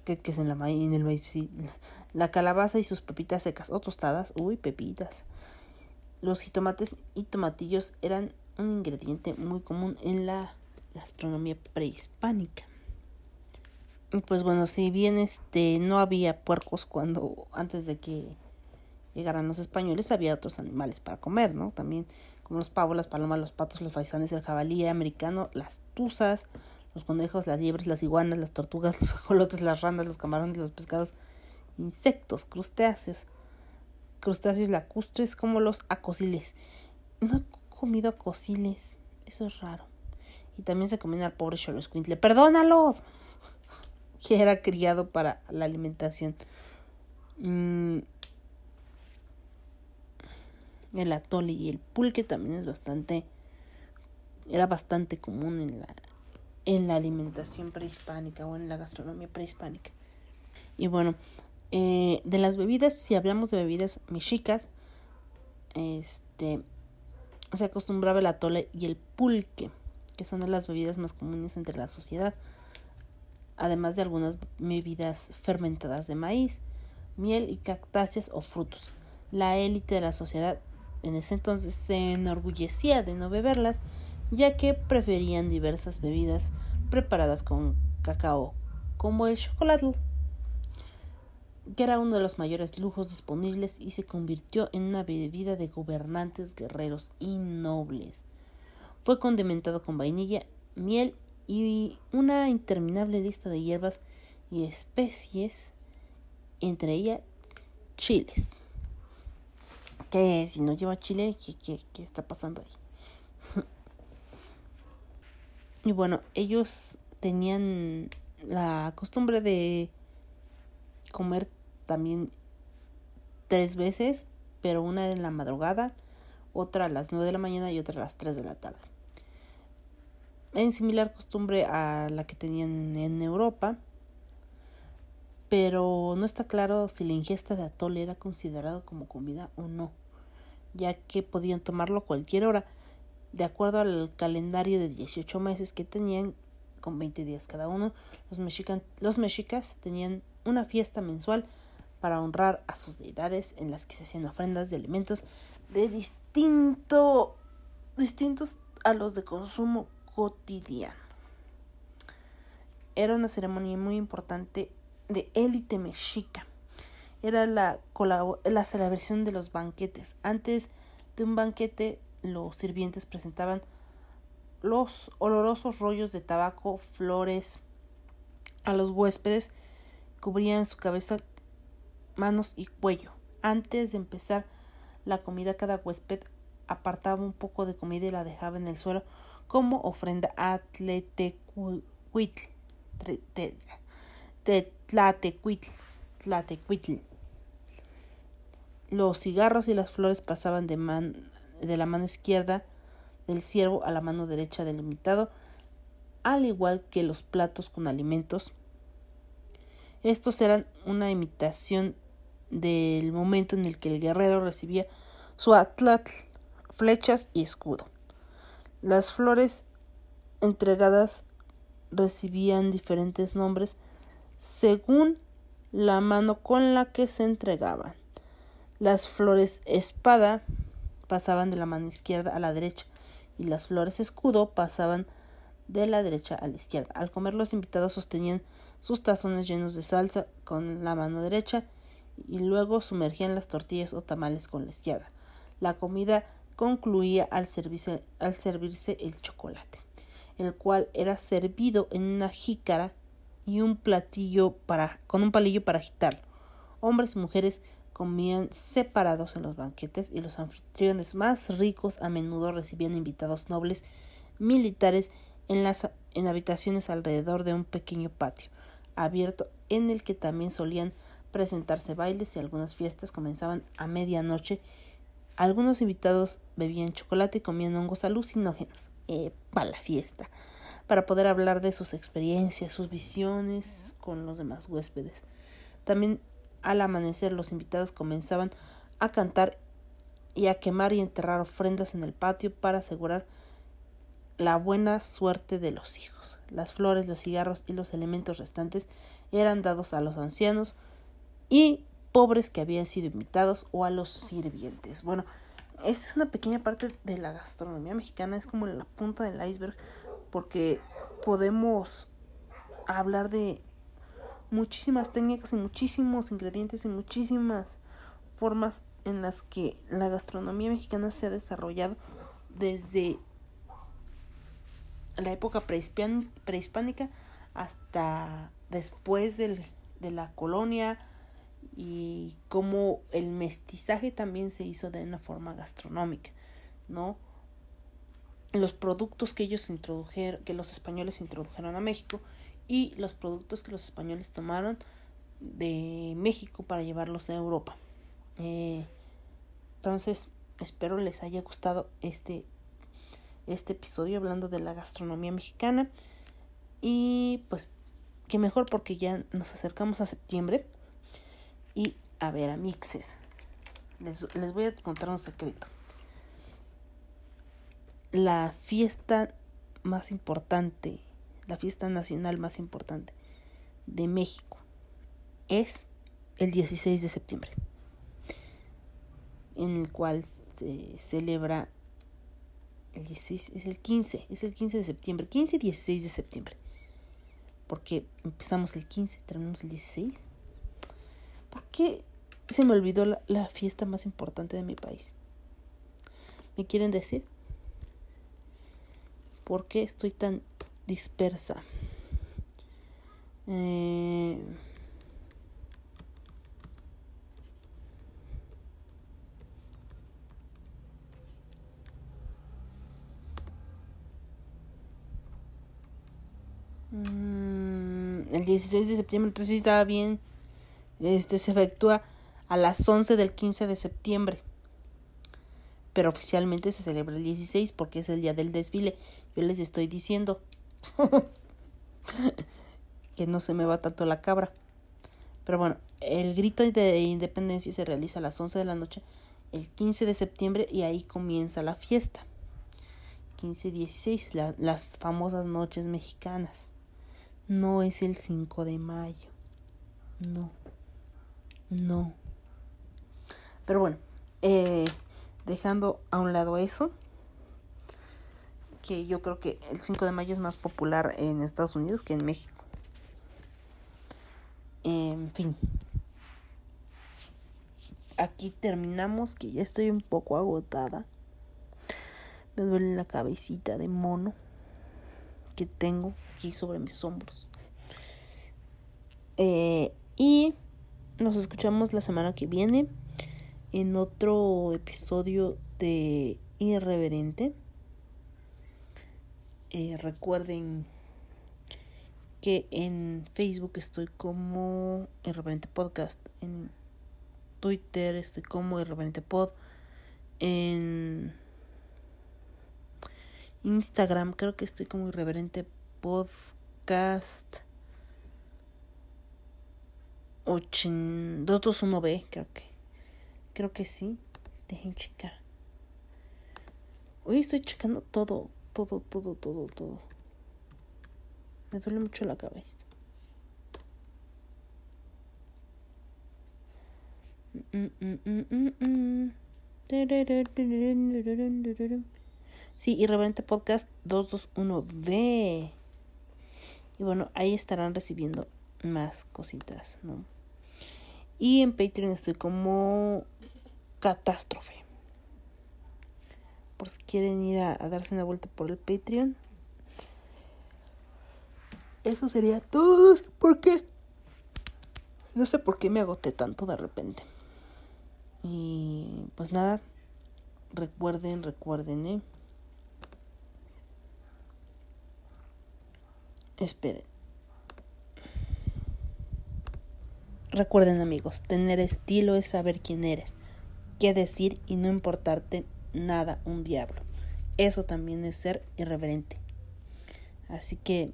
que, es en, la en el maíz, la calabaza y sus pepitas secas o tostadas, uy, pepitas. Los jitomates y tomatillos eran un ingrediente muy común en la gastronomía prehispánica pues bueno, si bien este no había puercos cuando antes de que llegaran los españoles, había otros animales para comer, ¿no? También como los pavos, las palomas, los patos, los faisanes, el jabalí americano, las tuzas, los conejos, las liebres, las iguanas, las tortugas, los ajolotes, las randas, los camarones, los pescados, insectos, crustáceos, crustáceos lacustres como los acosiles. No he comido acosiles, eso es raro. Y también se comían al pobre Xoloscuintle. ¡Perdónalos! Que era criado para la alimentación. Mm, el atole y el pulque también es bastante era bastante común en la en la alimentación prehispánica o en la gastronomía prehispánica. Y bueno eh, de las bebidas si hablamos de bebidas mexicas este se acostumbraba el atole y el pulque que son de las bebidas más comunes entre la sociedad además de algunas bebidas fermentadas de maíz, miel y cactáceas o frutos. La élite de la sociedad en ese entonces se enorgullecía de no beberlas ya que preferían diversas bebidas preparadas con cacao, como el chocolate, que era uno de los mayores lujos disponibles y se convirtió en una bebida de gobernantes guerreros y nobles. Fue condimentado con vainilla, miel y una interminable lista de hierbas y especies, entre ellas chiles. Que si no lleva chile, ¿qué, qué está pasando ahí? y bueno, ellos tenían la costumbre de comer también tres veces, pero una en la madrugada, otra a las nueve de la mañana y otra a las tres de la tarde. En similar costumbre a la que tenían en Europa, pero no está claro si la ingesta de atole era considerado como comida o no, ya que podían tomarlo a cualquier hora, de acuerdo al calendario de 18 meses que tenían con 20 días cada uno, los, los mexicas tenían una fiesta mensual para honrar a sus deidades en las que se hacían ofrendas de alimentos de distinto, distintos a los de consumo cotidiano. Era una ceremonia muy importante de élite mexica. Era la, la celebración de los banquetes. Antes de un banquete, los sirvientes presentaban los olorosos rollos de tabaco, flores a los huéspedes, cubrían su cabeza, manos y cuello. Antes de empezar la comida, cada huésped apartaba un poco de comida y la dejaba en el suelo como ofrenda a Tletecuitl. Los cigarros y las flores pasaban de, de la mano izquierda del siervo a la mano derecha del invitado, al igual que los platos con alimentos. Estos eran una imitación del momento en el que el guerrero recibía su atlatl, flechas y escudo. Las flores entregadas recibían diferentes nombres según la mano con la que se entregaban. Las flores espada pasaban de la mano izquierda a la derecha y las flores escudo pasaban de la derecha a la izquierda. Al comer los invitados sostenían sus tazones llenos de salsa con la mano derecha y luego sumergían las tortillas o tamales con la izquierda. La comida concluía al servirse, al servirse el chocolate, el cual era servido en una jícara y un platillo para, con un palillo para agitarlo. Hombres y mujeres comían separados en los banquetes y los anfitriones más ricos a menudo recibían invitados nobles militares en las en habitaciones alrededor de un pequeño patio abierto en el que también solían presentarse bailes y algunas fiestas comenzaban a medianoche. Algunos invitados bebían chocolate y comían hongos alucinógenos para la fiesta, para poder hablar de sus experiencias, sus visiones con los demás huéspedes. También al amanecer los invitados comenzaban a cantar y a quemar y enterrar ofrendas en el patio para asegurar la buena suerte de los hijos. Las flores, los cigarros y los elementos restantes eran dados a los ancianos y pobres que habían sido invitados o a los sirvientes. Bueno, esta es una pequeña parte de la gastronomía mexicana, es como la punta del iceberg, porque podemos hablar de muchísimas técnicas y muchísimos ingredientes y muchísimas formas en las que la gastronomía mexicana se ha desarrollado desde la época prehispánica hasta después del, de la colonia y cómo el mestizaje también se hizo de una forma gastronómica, ¿no? Los productos que ellos introdujeron, que los españoles introdujeron a México y los productos que los españoles tomaron de México para llevarlos a Europa. Eh, entonces, espero les haya gustado este este episodio hablando de la gastronomía mexicana. Y pues, qué mejor porque ya nos acercamos a septiembre. Y a ver, amixes, les, les voy a contar un secreto. La fiesta más importante, la fiesta nacional más importante de México es el 16 de septiembre, en el cual se celebra El 16 es el 15, es el 15 de septiembre, 15 y 16 de septiembre. Porque empezamos el 15, terminamos el 16. ¿Por qué se me olvidó la, fiesta más importante de mi país? ¿Me quieren decir? ¿Por qué estoy tan dispersa? Eh... Mm, el 16 de septiembre, entonces sí estaba bien. Este se efectúa a las 11 del 15 de septiembre. Pero oficialmente se celebra el 16 porque es el día del desfile. Yo les estoy diciendo que no se me va tanto la cabra. Pero bueno, el grito de independencia se realiza a las 11 de la noche el 15 de septiembre y ahí comienza la fiesta. 15-16, las famosas noches mexicanas. No es el 5 de mayo. No. No. Pero bueno, eh, dejando a un lado eso, que yo creo que el 5 de mayo es más popular en Estados Unidos que en México. En fin. Aquí terminamos, que ya estoy un poco agotada. Me duele la cabecita de mono que tengo aquí sobre mis hombros. Eh, y nos escuchamos la semana que viene en otro episodio de Irreverente. Eh, recuerden que en Facebook estoy como Irreverente Podcast. En Twitter estoy como Irreverente Pod. En Instagram creo que estoy como Irreverente Podcast. 221B, creo que. Creo que sí. Dejen checar. Hoy estoy checando todo, todo, todo, todo, todo. Me duele mucho la cabeza. Sí, Irreverente Podcast 221B. Y bueno, ahí estarán recibiendo más cositas, ¿no? Y en Patreon estoy como catástrofe. Por si quieren ir a, darse una vuelta por el Patreon. Eso sería todo. ¿Por qué? No sé por qué me agoté tanto de repente. Y pues nada. Recuerden, recuerden, ¿eh? Esperen. Recuerden amigos, tener estilo es saber quién eres, qué decir y no importarte nada un diablo. Eso también es ser irreverente. Así que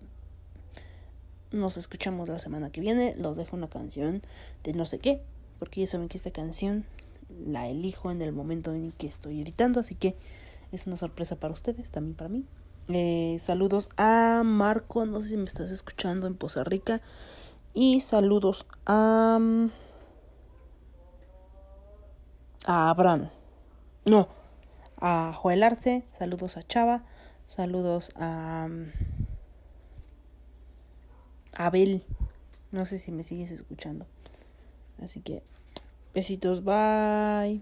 nos escuchamos la semana que viene. Los dejo una canción de no sé qué, porque ya saben que esta canción la elijo en el momento en que estoy editando, así que es una sorpresa para ustedes, también para mí. Eh, saludos a Marco, no sé si me estás escuchando en Poza Rica. Y saludos a. a Abraham. No, a Joel Arce. Saludos a Chava. Saludos a. Abel. No sé si me sigues escuchando. Así que, besitos, bye.